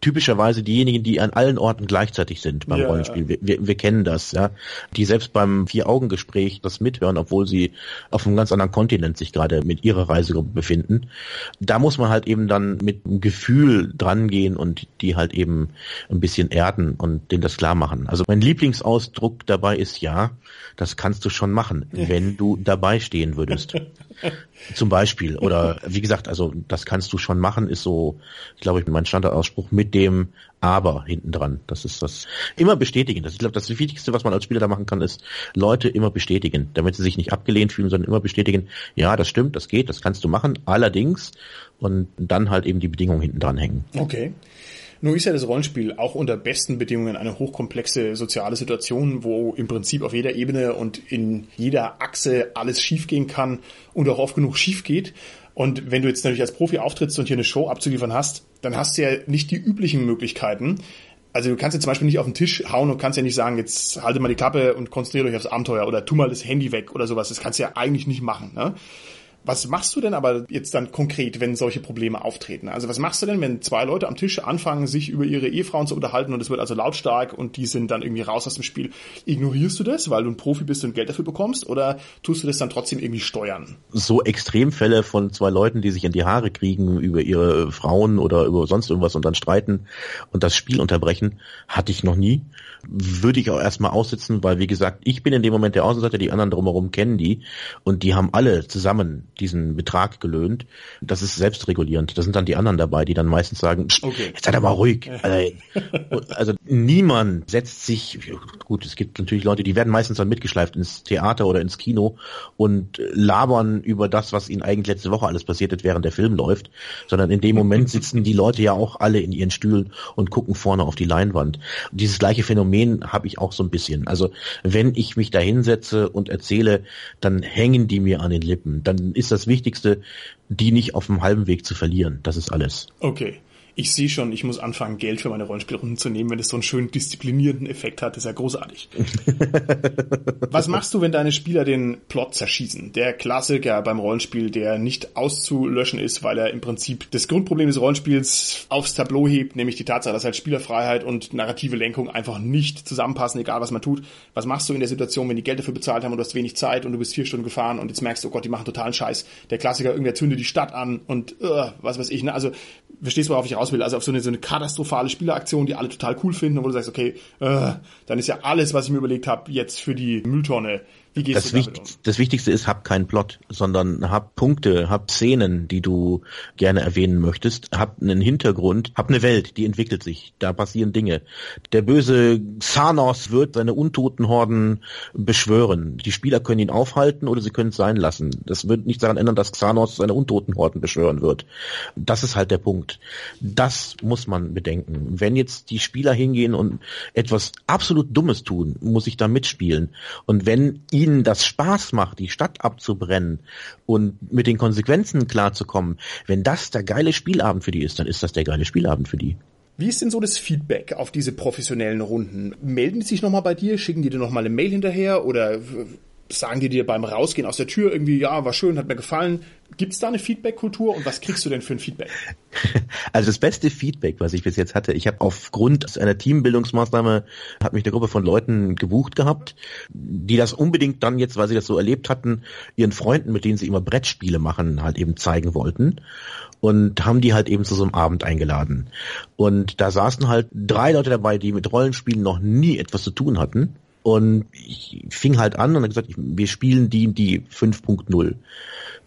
typischerweise diejenigen, die an allen Orten gleichzeitig sind beim ja. Rollenspiel. Wir, wir, wir kennen das, ja. Die selbst beim Vier-Augen-Gespräch das mithören, obwohl sie auf einem ganz anderen Kontinent sich gerade mit ihrer Reisegruppe befinden. Da muss man halt eben dann mit einem Gefühl drangehen und die halt eben ein bisschen erden und denen das klar machen. Also mein Lieblingsausdruck dabei ist ja, das kannst du schon machen, wenn du dabei stehen würdest. Zum Beispiel. Oder wie gesagt, also das kannst du schon machen, ist so, ich glaube, mein Standardausspruch mit dem Aber hinten dran. Das ist das immer bestätigen. Das, ich glaube, das Wichtigste, was man als Spieler da machen kann, ist Leute immer bestätigen, damit sie sich nicht abgelehnt fühlen, sondern immer bestätigen, ja, das stimmt, das geht, das kannst du machen. Allerdings und dann halt eben die Bedingungen hinten dran hängen. Okay. Nur ist ja das Rollenspiel auch unter besten Bedingungen eine hochkomplexe soziale Situation, wo im Prinzip auf jeder Ebene und in jeder Achse alles schiefgehen kann und auch oft genug schief geht. Und wenn du jetzt natürlich als Profi auftrittst und hier eine Show abzuliefern hast, dann hast du ja nicht die üblichen Möglichkeiten. Also du kannst jetzt zum Beispiel nicht auf den Tisch hauen und kannst ja nicht sagen, jetzt halte mal die Klappe und konzentriere euch aufs Abenteuer oder tu mal das Handy weg oder sowas. Das kannst du ja eigentlich nicht machen. Ne? Was machst du denn aber jetzt dann konkret, wenn solche Probleme auftreten? Also was machst du denn, wenn zwei Leute am Tisch anfangen, sich über ihre Ehefrauen zu unterhalten und es wird also lautstark und die sind dann irgendwie raus aus dem Spiel? Ignorierst du das, weil du ein Profi bist und Geld dafür bekommst oder tust du das dann trotzdem irgendwie steuern? So Extremfälle von zwei Leuten, die sich in die Haare kriegen über ihre Frauen oder über sonst irgendwas und dann streiten und das Spiel unterbrechen, hatte ich noch nie würde ich auch erstmal aussitzen, weil wie gesagt, ich bin in dem Moment der Außenseiter, die anderen drumherum kennen die und die haben alle zusammen diesen Betrag gelöhnt. Das ist selbstregulierend. Da sind dann die anderen dabei, die dann meistens sagen, okay. jetzt seid aber ruhig. Also, also niemand setzt sich, gut, es gibt natürlich Leute, die werden meistens dann mitgeschleift ins Theater oder ins Kino und labern über das, was ihnen eigentlich letzte Woche alles passiert ist, während der Film läuft, sondern in dem Moment sitzen die Leute ja auch alle in ihren Stühlen und gucken vorne auf die Leinwand. Dieses gleiche Phänomen habe ich auch so ein bisschen. Also wenn ich mich da hinsetze und erzähle, dann hängen die mir an den Lippen. Dann ist das Wichtigste, die nicht auf dem halben Weg zu verlieren. Das ist alles. Okay ich sehe schon, ich muss anfangen, Geld für meine Rollenspielrunden zu nehmen, wenn es so einen schönen disziplinierenden Effekt hat. Das ist ja großartig. Was machst du, wenn deine Spieler den Plot zerschießen? Der Klassiker beim Rollenspiel, der nicht auszulöschen ist, weil er im Prinzip das Grundproblem des Rollenspiels aufs Tableau hebt, nämlich die Tatsache, dass halt Spielerfreiheit und narrative Lenkung einfach nicht zusammenpassen, egal was man tut. Was machst du in der Situation, wenn die Geld dafür bezahlt haben und du hast wenig Zeit und du bist vier Stunden gefahren und jetzt merkst du, oh Gott, die machen totalen Scheiß. Der Klassiker, irgendwer zündet die Stadt an und uh, was weiß ich. Ne? Also verstehst du, worauf ich raus will? Also auf so eine, so eine katastrophale Spieleraktion, die alle total cool finden, wo du sagst, okay, äh, dann ist ja alles, was ich mir überlegt habe, jetzt für die Mülltonne wie gehst das du damit um? Das Wichtigste ist, hab keinen Plot, sondern hab Punkte, hab Szenen, die du gerne erwähnen möchtest, hab einen Hintergrund, hab eine Welt, die entwickelt sich, da passieren Dinge. Der böse Xanos wird seine untoten Horden beschwören. Die Spieler können ihn aufhalten oder sie können es sein lassen. Das wird nicht daran ändern, dass Xanos seine untoten Horden beschwören wird. Das ist halt der Punkt. Das muss man bedenken. Wenn jetzt die Spieler hingehen und etwas absolut Dummes tun, muss ich da mitspielen. Und wenn ihnen das Spaß macht, die Stadt abzubrennen und mit den Konsequenzen klarzukommen, wenn das der geile Spielabend für die ist, dann ist das der geile Spielabend für die. Wie ist denn so das Feedback auf diese professionellen Runden? Melden die sich nochmal bei dir? Schicken die dir nochmal eine Mail hinterher? Oder sagen die dir beim Rausgehen aus der Tür irgendwie, ja, war schön, hat mir gefallen? Gibt es da eine Feedback-Kultur und was kriegst du denn für ein Feedback? Also das beste Feedback, was ich bis jetzt hatte, ich habe aufgrund einer Teambildungsmaßnahme, hat mich eine Gruppe von Leuten gebucht gehabt, die das unbedingt dann jetzt, weil sie das so erlebt hatten, ihren Freunden, mit denen sie immer Brettspiele machen, halt eben zeigen wollten und haben die halt eben zu so einem Abend eingeladen. Und da saßen halt drei Leute dabei, die mit Rollenspielen noch nie etwas zu tun hatten. Und ich fing halt an und habe gesagt, wir spielen die die 5.0.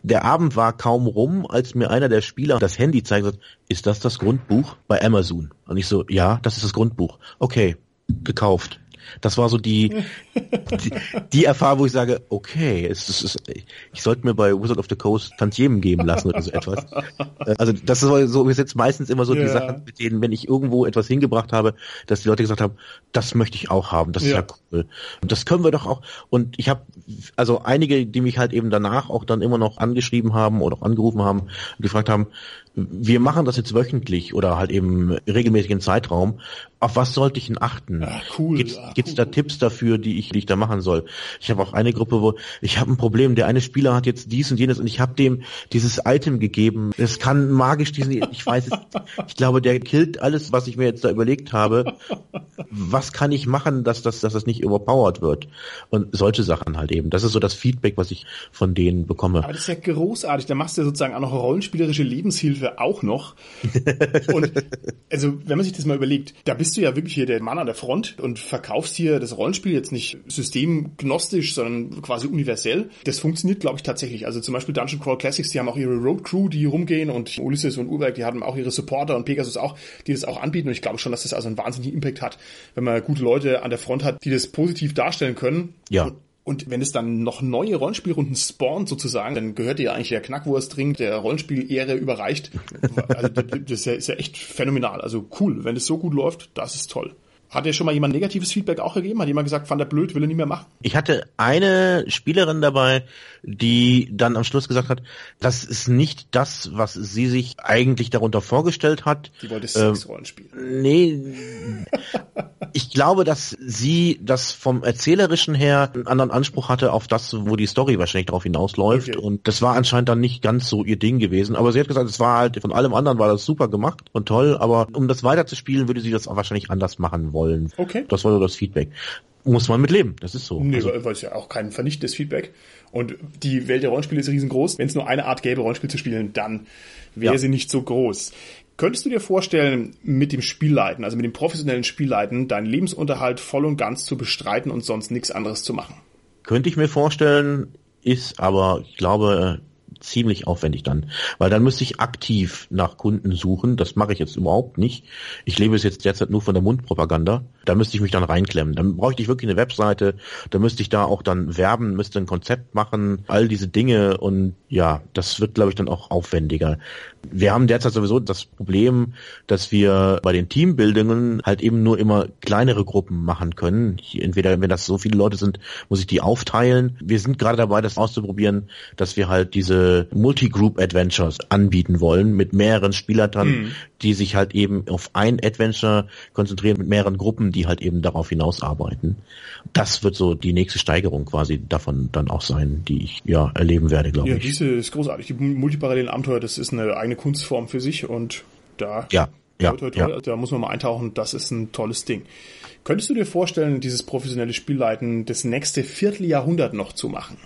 Der Abend war kaum rum, als mir einer der Spieler das Handy zeigt, sagt, ist das das Grundbuch bei Amazon? Und ich so, ja, das ist das Grundbuch. Okay, gekauft. Das war so die, die, die Erfahrung, wo ich sage, okay, es, es, es, ich sollte mir bei Wizard of the Coast Tantiemen geben lassen oder so etwas. Also das ist so ist jetzt meistens immer so yeah. die Sache, mit denen, wenn ich irgendwo etwas hingebracht habe, dass die Leute gesagt haben, das möchte ich auch haben, das ist ja, ja cool. Und das können wir doch auch. Und ich habe also einige, die mich halt eben danach auch dann immer noch angeschrieben haben oder auch angerufen haben und gefragt haben, wir machen das jetzt wöchentlich oder halt eben regelmäßigen Zeitraum. Auf was sollte ich denn achten? Ja, cool. Gibt's, ja, gibt's cool. da Tipps dafür, die ich, die ich da machen soll? Ich habe auch eine Gruppe, wo ich habe ein Problem. Der eine Spieler hat jetzt dies und jenes und ich habe dem dieses Item gegeben. Es kann magisch diesen, ich weiß es, ich glaube, der killt alles, was ich mir jetzt da überlegt habe. Was kann ich machen, dass das, dass das nicht überpowered wird? Und solche Sachen halt eben. Das ist so das Feedback, was ich von denen bekomme. Aber das ist ja großartig. Da machst du ja sozusagen auch noch rollenspielerische Lebenshilfe Hilfe auch noch. Und also, wenn man sich das mal überlegt, da bist du ja wirklich hier der Mann an der Front und verkaufst hier das Rollenspiel jetzt nicht systemgnostisch, sondern quasi universell. Das funktioniert, glaube ich, tatsächlich. Also zum Beispiel Dungeon Crawl Classics, die haben auch ihre Road Crew, die rumgehen und Ulysses und Urwerk, die haben auch ihre Supporter und Pegasus auch, die das auch anbieten. Und ich glaube schon, dass das also einen wahnsinnigen Impact hat, wenn man gute Leute an der Front hat, die das positiv darstellen können. Ja. Und und wenn es dann noch neue Rollenspielrunden spawnt sozusagen, dann gehört ja eigentlich der Knackwurstring der Rollenspiel-Ehre überreicht. Also das ist ja, ist ja echt phänomenal. Also cool, wenn es so gut läuft, das ist toll. Hat dir schon mal jemand negatives Feedback auch gegeben? Hat jemand gesagt, fand er blöd, will er nicht mehr machen? Ich hatte eine Spielerin dabei, die dann am Schluss gesagt hat, das ist nicht das, was sie sich eigentlich darunter vorgestellt hat. Die wollte Sexrollenspiel. Ähm, nee. ich glaube, dass sie das vom Erzählerischen her einen anderen Anspruch hatte auf das, wo die Story wahrscheinlich darauf hinausläuft. Okay. Und das war anscheinend dann nicht ganz so ihr Ding gewesen. Aber sie hat gesagt, es war halt, von allem anderen war das super gemacht und toll, aber um das weiterzuspielen, würde sie das wahrscheinlich anders machen wollen. Okay. Das war so das Feedback. Muss man mit leben, das ist so. Nee, also, weil es ja auch kein vernichtendes Feedback. Und die Welt der Rollenspiele ist riesengroß. Wenn es nur eine Art gäbe, Rollenspiel zu spielen, dann wäre ja. sie nicht so groß. Könntest du dir vorstellen, mit dem Spielleiten, also mit dem professionellen Spielleiten, deinen Lebensunterhalt voll und ganz zu bestreiten und sonst nichts anderes zu machen? Könnte ich mir vorstellen, ist aber, ich glaube, ziemlich aufwendig dann, weil dann müsste ich aktiv nach Kunden suchen. Das mache ich jetzt überhaupt nicht. Ich lebe es jetzt derzeit nur von der Mundpropaganda. Da müsste ich mich dann reinklemmen. Dann bräuchte ich wirklich eine Webseite. Da müsste ich da auch dann werben, müsste ein Konzept machen, all diese Dinge und ja, das wird glaube ich dann auch aufwendiger. Wir haben derzeit sowieso das Problem, dass wir bei den Teambildungen halt eben nur immer kleinere Gruppen machen können. Entweder, wenn das so viele Leute sind, muss ich die aufteilen. Wir sind gerade dabei, das auszuprobieren, dass wir halt diese Multigroup Adventures anbieten wollen mit mehreren Spielern, mhm. die sich halt eben auf ein Adventure konzentrieren mit mehreren Gruppen, die halt eben darauf hinausarbeiten. Das wird so die nächste Steigerung quasi davon dann auch sein, die ich ja erleben werde, glaube ja, ich. Ja, diese ist großartig. Die multiparallelen Abenteuer, das ist eine eigene Kunstform für sich und da ja. Ja, toll, toll, ja. Da muss man mal eintauchen, das ist ein tolles Ding. Könntest du dir vorstellen, dieses professionelle Spielleiten das nächste Vierteljahrhundert noch zu machen?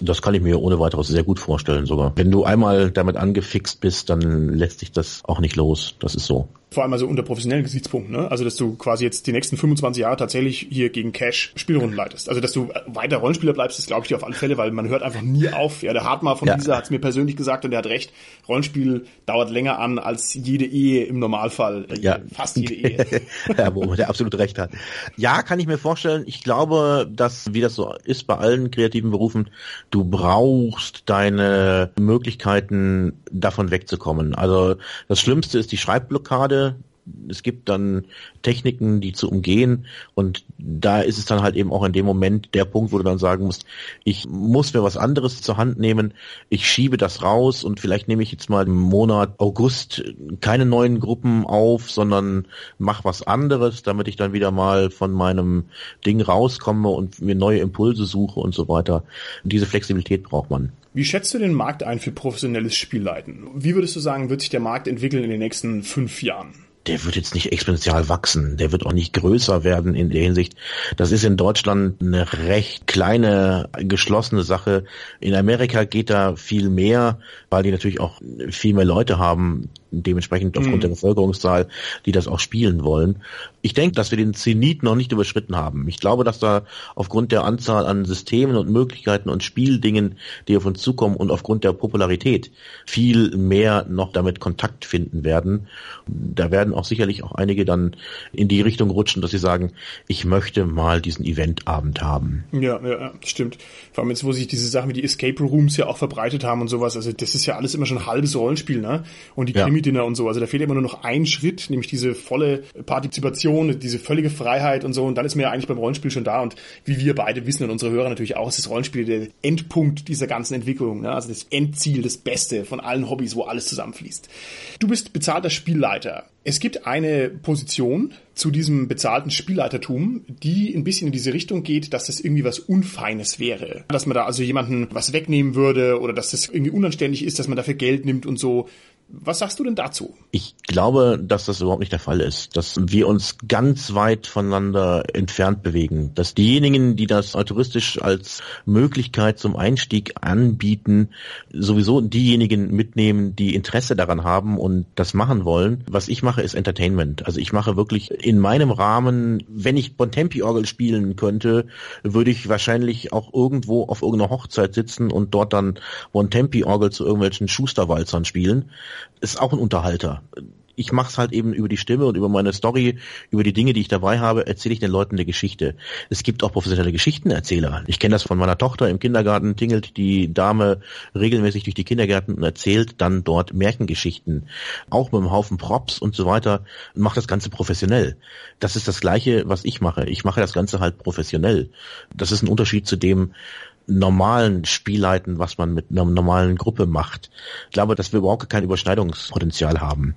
Das kann ich mir ohne weiteres sehr gut vorstellen sogar. Wenn du einmal damit angefixt bist, dann lässt sich das auch nicht los. Das ist so. Vor allem also unter professionellen Gesichtspunkten, ne? Also, dass du quasi jetzt die nächsten 25 Jahre tatsächlich hier gegen Cash Spielrunden leitest. Also, dass du weiter Rollenspieler bleibst, das glaube ich dir auf alle Fälle, weil man hört einfach nie auf. Ja, der Hartmar von ja. dieser hat es mir persönlich gesagt und der hat recht. Rollenspiel dauert länger an als jede Ehe im Normalfall. Ja. Fast jede Ehe. ja, wo der absolut recht hat. Ja, kann ich mir vorstellen. Ich glaube, dass, wie das so ist bei allen kreativen Berufen, du brauchst deine Möglichkeiten, davon wegzukommen. Also, das Schlimmste ist die Schreibblockade. Es gibt dann Techniken, die zu umgehen und da ist es dann halt eben auch in dem Moment der Punkt, wo du dann sagen musst, ich muss mir was anderes zur Hand nehmen, ich schiebe das raus und vielleicht nehme ich jetzt mal im Monat August keine neuen Gruppen auf, sondern mach was anderes, damit ich dann wieder mal von meinem Ding rauskomme und mir neue Impulse suche und so weiter. diese Flexibilität braucht man. Wie schätzt du den Markt ein für professionelles Spielleiten? Wie würdest du sagen, wird sich der Markt entwickeln in den nächsten fünf Jahren? Der wird jetzt nicht exponentiell wachsen. Der wird auch nicht größer werden in der Hinsicht. Das ist in Deutschland eine recht kleine, geschlossene Sache. In Amerika geht da viel mehr, weil die natürlich auch viel mehr Leute haben, dementsprechend aufgrund mhm. der Bevölkerungszahl, die das auch spielen wollen. Ich denke, dass wir den Zenit noch nicht überschritten haben. Ich glaube, dass da aufgrund der Anzahl an Systemen und Möglichkeiten und Spieldingen, die auf uns zukommen und aufgrund der Popularität viel mehr noch damit Kontakt finden werden. Da werden auch sicherlich auch einige dann in die Richtung rutschen, dass sie sagen, ich möchte mal diesen Eventabend haben. Ja, ja, stimmt. Vor allem jetzt, wo sich diese Sachen wie die Escape Rooms ja auch verbreitet haben und sowas. Also das ist ja alles immer schon ein halbes Rollenspiel, ne? Und die ja. Krimi-Dinner und so. Also da fehlt immer nur noch ein Schritt, nämlich diese volle Partizipation, diese völlige Freiheit und so. Und dann ist man ja eigentlich beim Rollenspiel schon da. Und wie wir beide wissen und unsere Hörer natürlich auch, ist das Rollenspiel der Endpunkt dieser ganzen Entwicklung. Ne? Also das Endziel, das Beste von allen Hobbys, wo alles zusammenfließt. Du bist bezahlter Spielleiter. Es gibt eine Position zu diesem bezahlten Spielleitertum, die ein bisschen in diese Richtung geht, dass das irgendwie was Unfeines wäre. Dass man da also jemanden was wegnehmen würde oder dass das irgendwie unanständig ist, dass man dafür Geld nimmt und so. Was sagst du denn dazu? Ich glaube, dass das überhaupt nicht der Fall ist, dass wir uns ganz weit voneinander entfernt bewegen, dass diejenigen, die das altruistisch als Möglichkeit zum Einstieg anbieten, sowieso diejenigen mitnehmen, die Interesse daran haben und das machen wollen. Was ich mache, ist Entertainment. Also ich mache wirklich in meinem Rahmen, wenn ich Bontempi-Orgel spielen könnte, würde ich wahrscheinlich auch irgendwo auf irgendeiner Hochzeit sitzen und dort dann Bontempi-Orgel zu irgendwelchen Schusterwalzern spielen ist auch ein Unterhalter. Ich mache es halt eben über die Stimme und über meine Story, über die Dinge, die ich dabei habe, erzähle ich den Leuten eine Geschichte. Es gibt auch professionelle Geschichtenerzähler. Ich kenne das von meiner Tochter im Kindergarten, tingelt die Dame regelmäßig durch die Kindergärten und erzählt dann dort Märchengeschichten. Auch mit einem Haufen Props und so weiter, macht das Ganze professionell. Das ist das Gleiche, was ich mache. Ich mache das Ganze halt professionell. Das ist ein Unterschied zu dem, normalen Spielleiten, was man mit einer normalen Gruppe macht. Ich glaube, dass wir überhaupt kein Überschneidungspotenzial haben.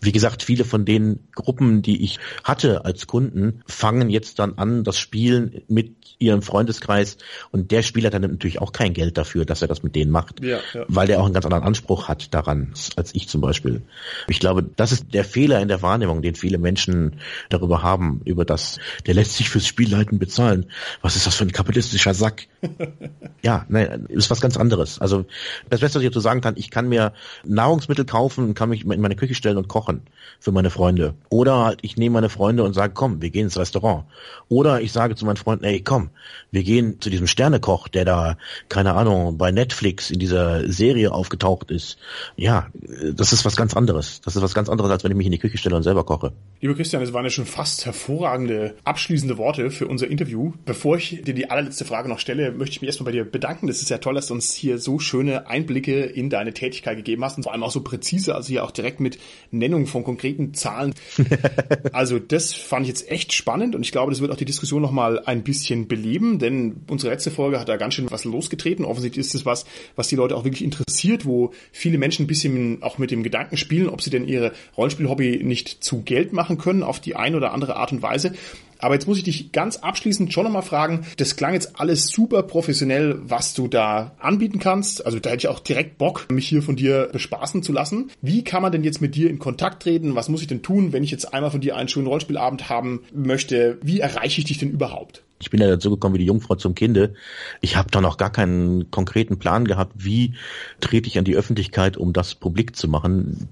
Wie gesagt, viele von den Gruppen, die ich hatte als Kunden, fangen jetzt dann an, das Spielen mit ihrem Freundeskreis und der Spieler dann nimmt natürlich auch kein Geld dafür, dass er das mit denen macht, ja, ja. weil der auch einen ganz anderen Anspruch hat daran, als ich zum Beispiel. Ich glaube, das ist der Fehler in der Wahrnehmung, den viele Menschen darüber haben, über das, der lässt sich fürs Spielleiten bezahlen. Was ist das für ein kapitalistischer Sack? ja, nein, ist was ganz anderes. Also das Beste, was ich dazu sagen kann, ich kann mir Nahrungsmittel kaufen kann mich in meine Küche stellen und kochen kochen für meine Freunde. Oder halt, ich nehme meine Freunde und sage, komm, wir gehen ins Restaurant. Oder ich sage zu meinen Freunden, ey, komm, wir gehen zu diesem Sternekoch, der da, keine Ahnung, bei Netflix in dieser Serie aufgetaucht ist. Ja, das ist was ganz anderes. Das ist was ganz anderes, als wenn ich mich in die Küche stelle und selber koche. Lieber Christian, es waren ja schon fast hervorragende abschließende Worte für unser Interview. Bevor ich dir die allerletzte Frage noch stelle, möchte ich mich erstmal bei dir bedanken. Das ist ja toll, dass du uns hier so schöne Einblicke in deine Tätigkeit gegeben hast und vor allem auch so präzise, also hier auch direkt mit Nennung von konkreten Zahlen. also das fand ich jetzt echt spannend und ich glaube, das wird auch die Diskussion nochmal ein bisschen beleben, denn unsere letzte Folge hat da ganz schön was losgetreten. Offensichtlich ist es was, was die Leute auch wirklich interessiert, wo viele Menschen ein bisschen auch mit dem Gedanken spielen, ob sie denn ihre Rollenspielhobby nicht zu Geld machen können auf die eine oder andere Art und Weise. Aber jetzt muss ich dich ganz abschließend schon nochmal fragen, das klang jetzt alles super professionell, was du da anbieten kannst. Also da hätte ich auch direkt Bock, mich hier von dir bespaßen zu lassen. Wie kann man denn jetzt mit dir in Kontakt treten? Was muss ich denn tun, wenn ich jetzt einmal von dir einen schönen Rollspielabend haben möchte? Wie erreiche ich dich denn überhaupt? Ich bin ja dazu gekommen wie die Jungfrau zum Kinde. Ich habe da noch gar keinen konkreten Plan gehabt, wie trete ich an die Öffentlichkeit, um das publik zu machen.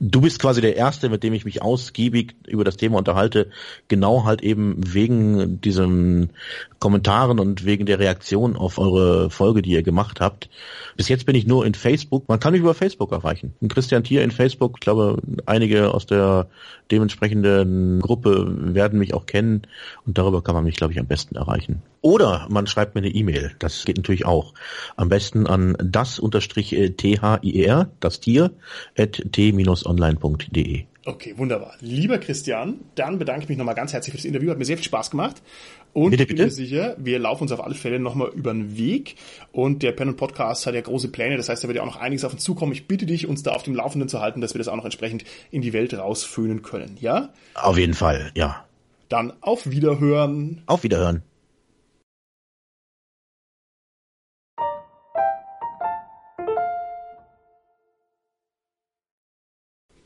Du bist quasi der Erste, mit dem ich mich ausgiebig über das Thema unterhalte, genau halt eben wegen diesen Kommentaren und wegen der Reaktion auf eure Folge, die ihr gemacht habt. Bis jetzt bin ich nur in Facebook. Man kann mich über Facebook erreichen. Christian Thier in Facebook. Ich glaube, einige aus der dementsprechenden Gruppe werden mich auch kennen und darüber kann man mich, glaube ich, am besten erreichen. Oder man schreibt mir eine E-Mail. Das geht natürlich auch. Am besten an das-thier, das Tier, at t-online.de. Okay, wunderbar. Lieber Christian, dann bedanke ich mich nochmal ganz herzlich für das Interview. Hat mir sehr viel Spaß gemacht. Und bitte, ich bin bitte? mir sicher, wir laufen uns auf alle Fälle nochmal über den Weg. Und der Pen Podcast hat ja große Pläne. Das heißt, da wird ja auch noch einiges auf uns zukommen. Ich bitte dich, uns da auf dem Laufenden zu halten, dass wir das auch noch entsprechend in die Welt rausföhnen können. Ja? Auf jeden Fall, ja. Dann auf Wiederhören. Auf Wiederhören.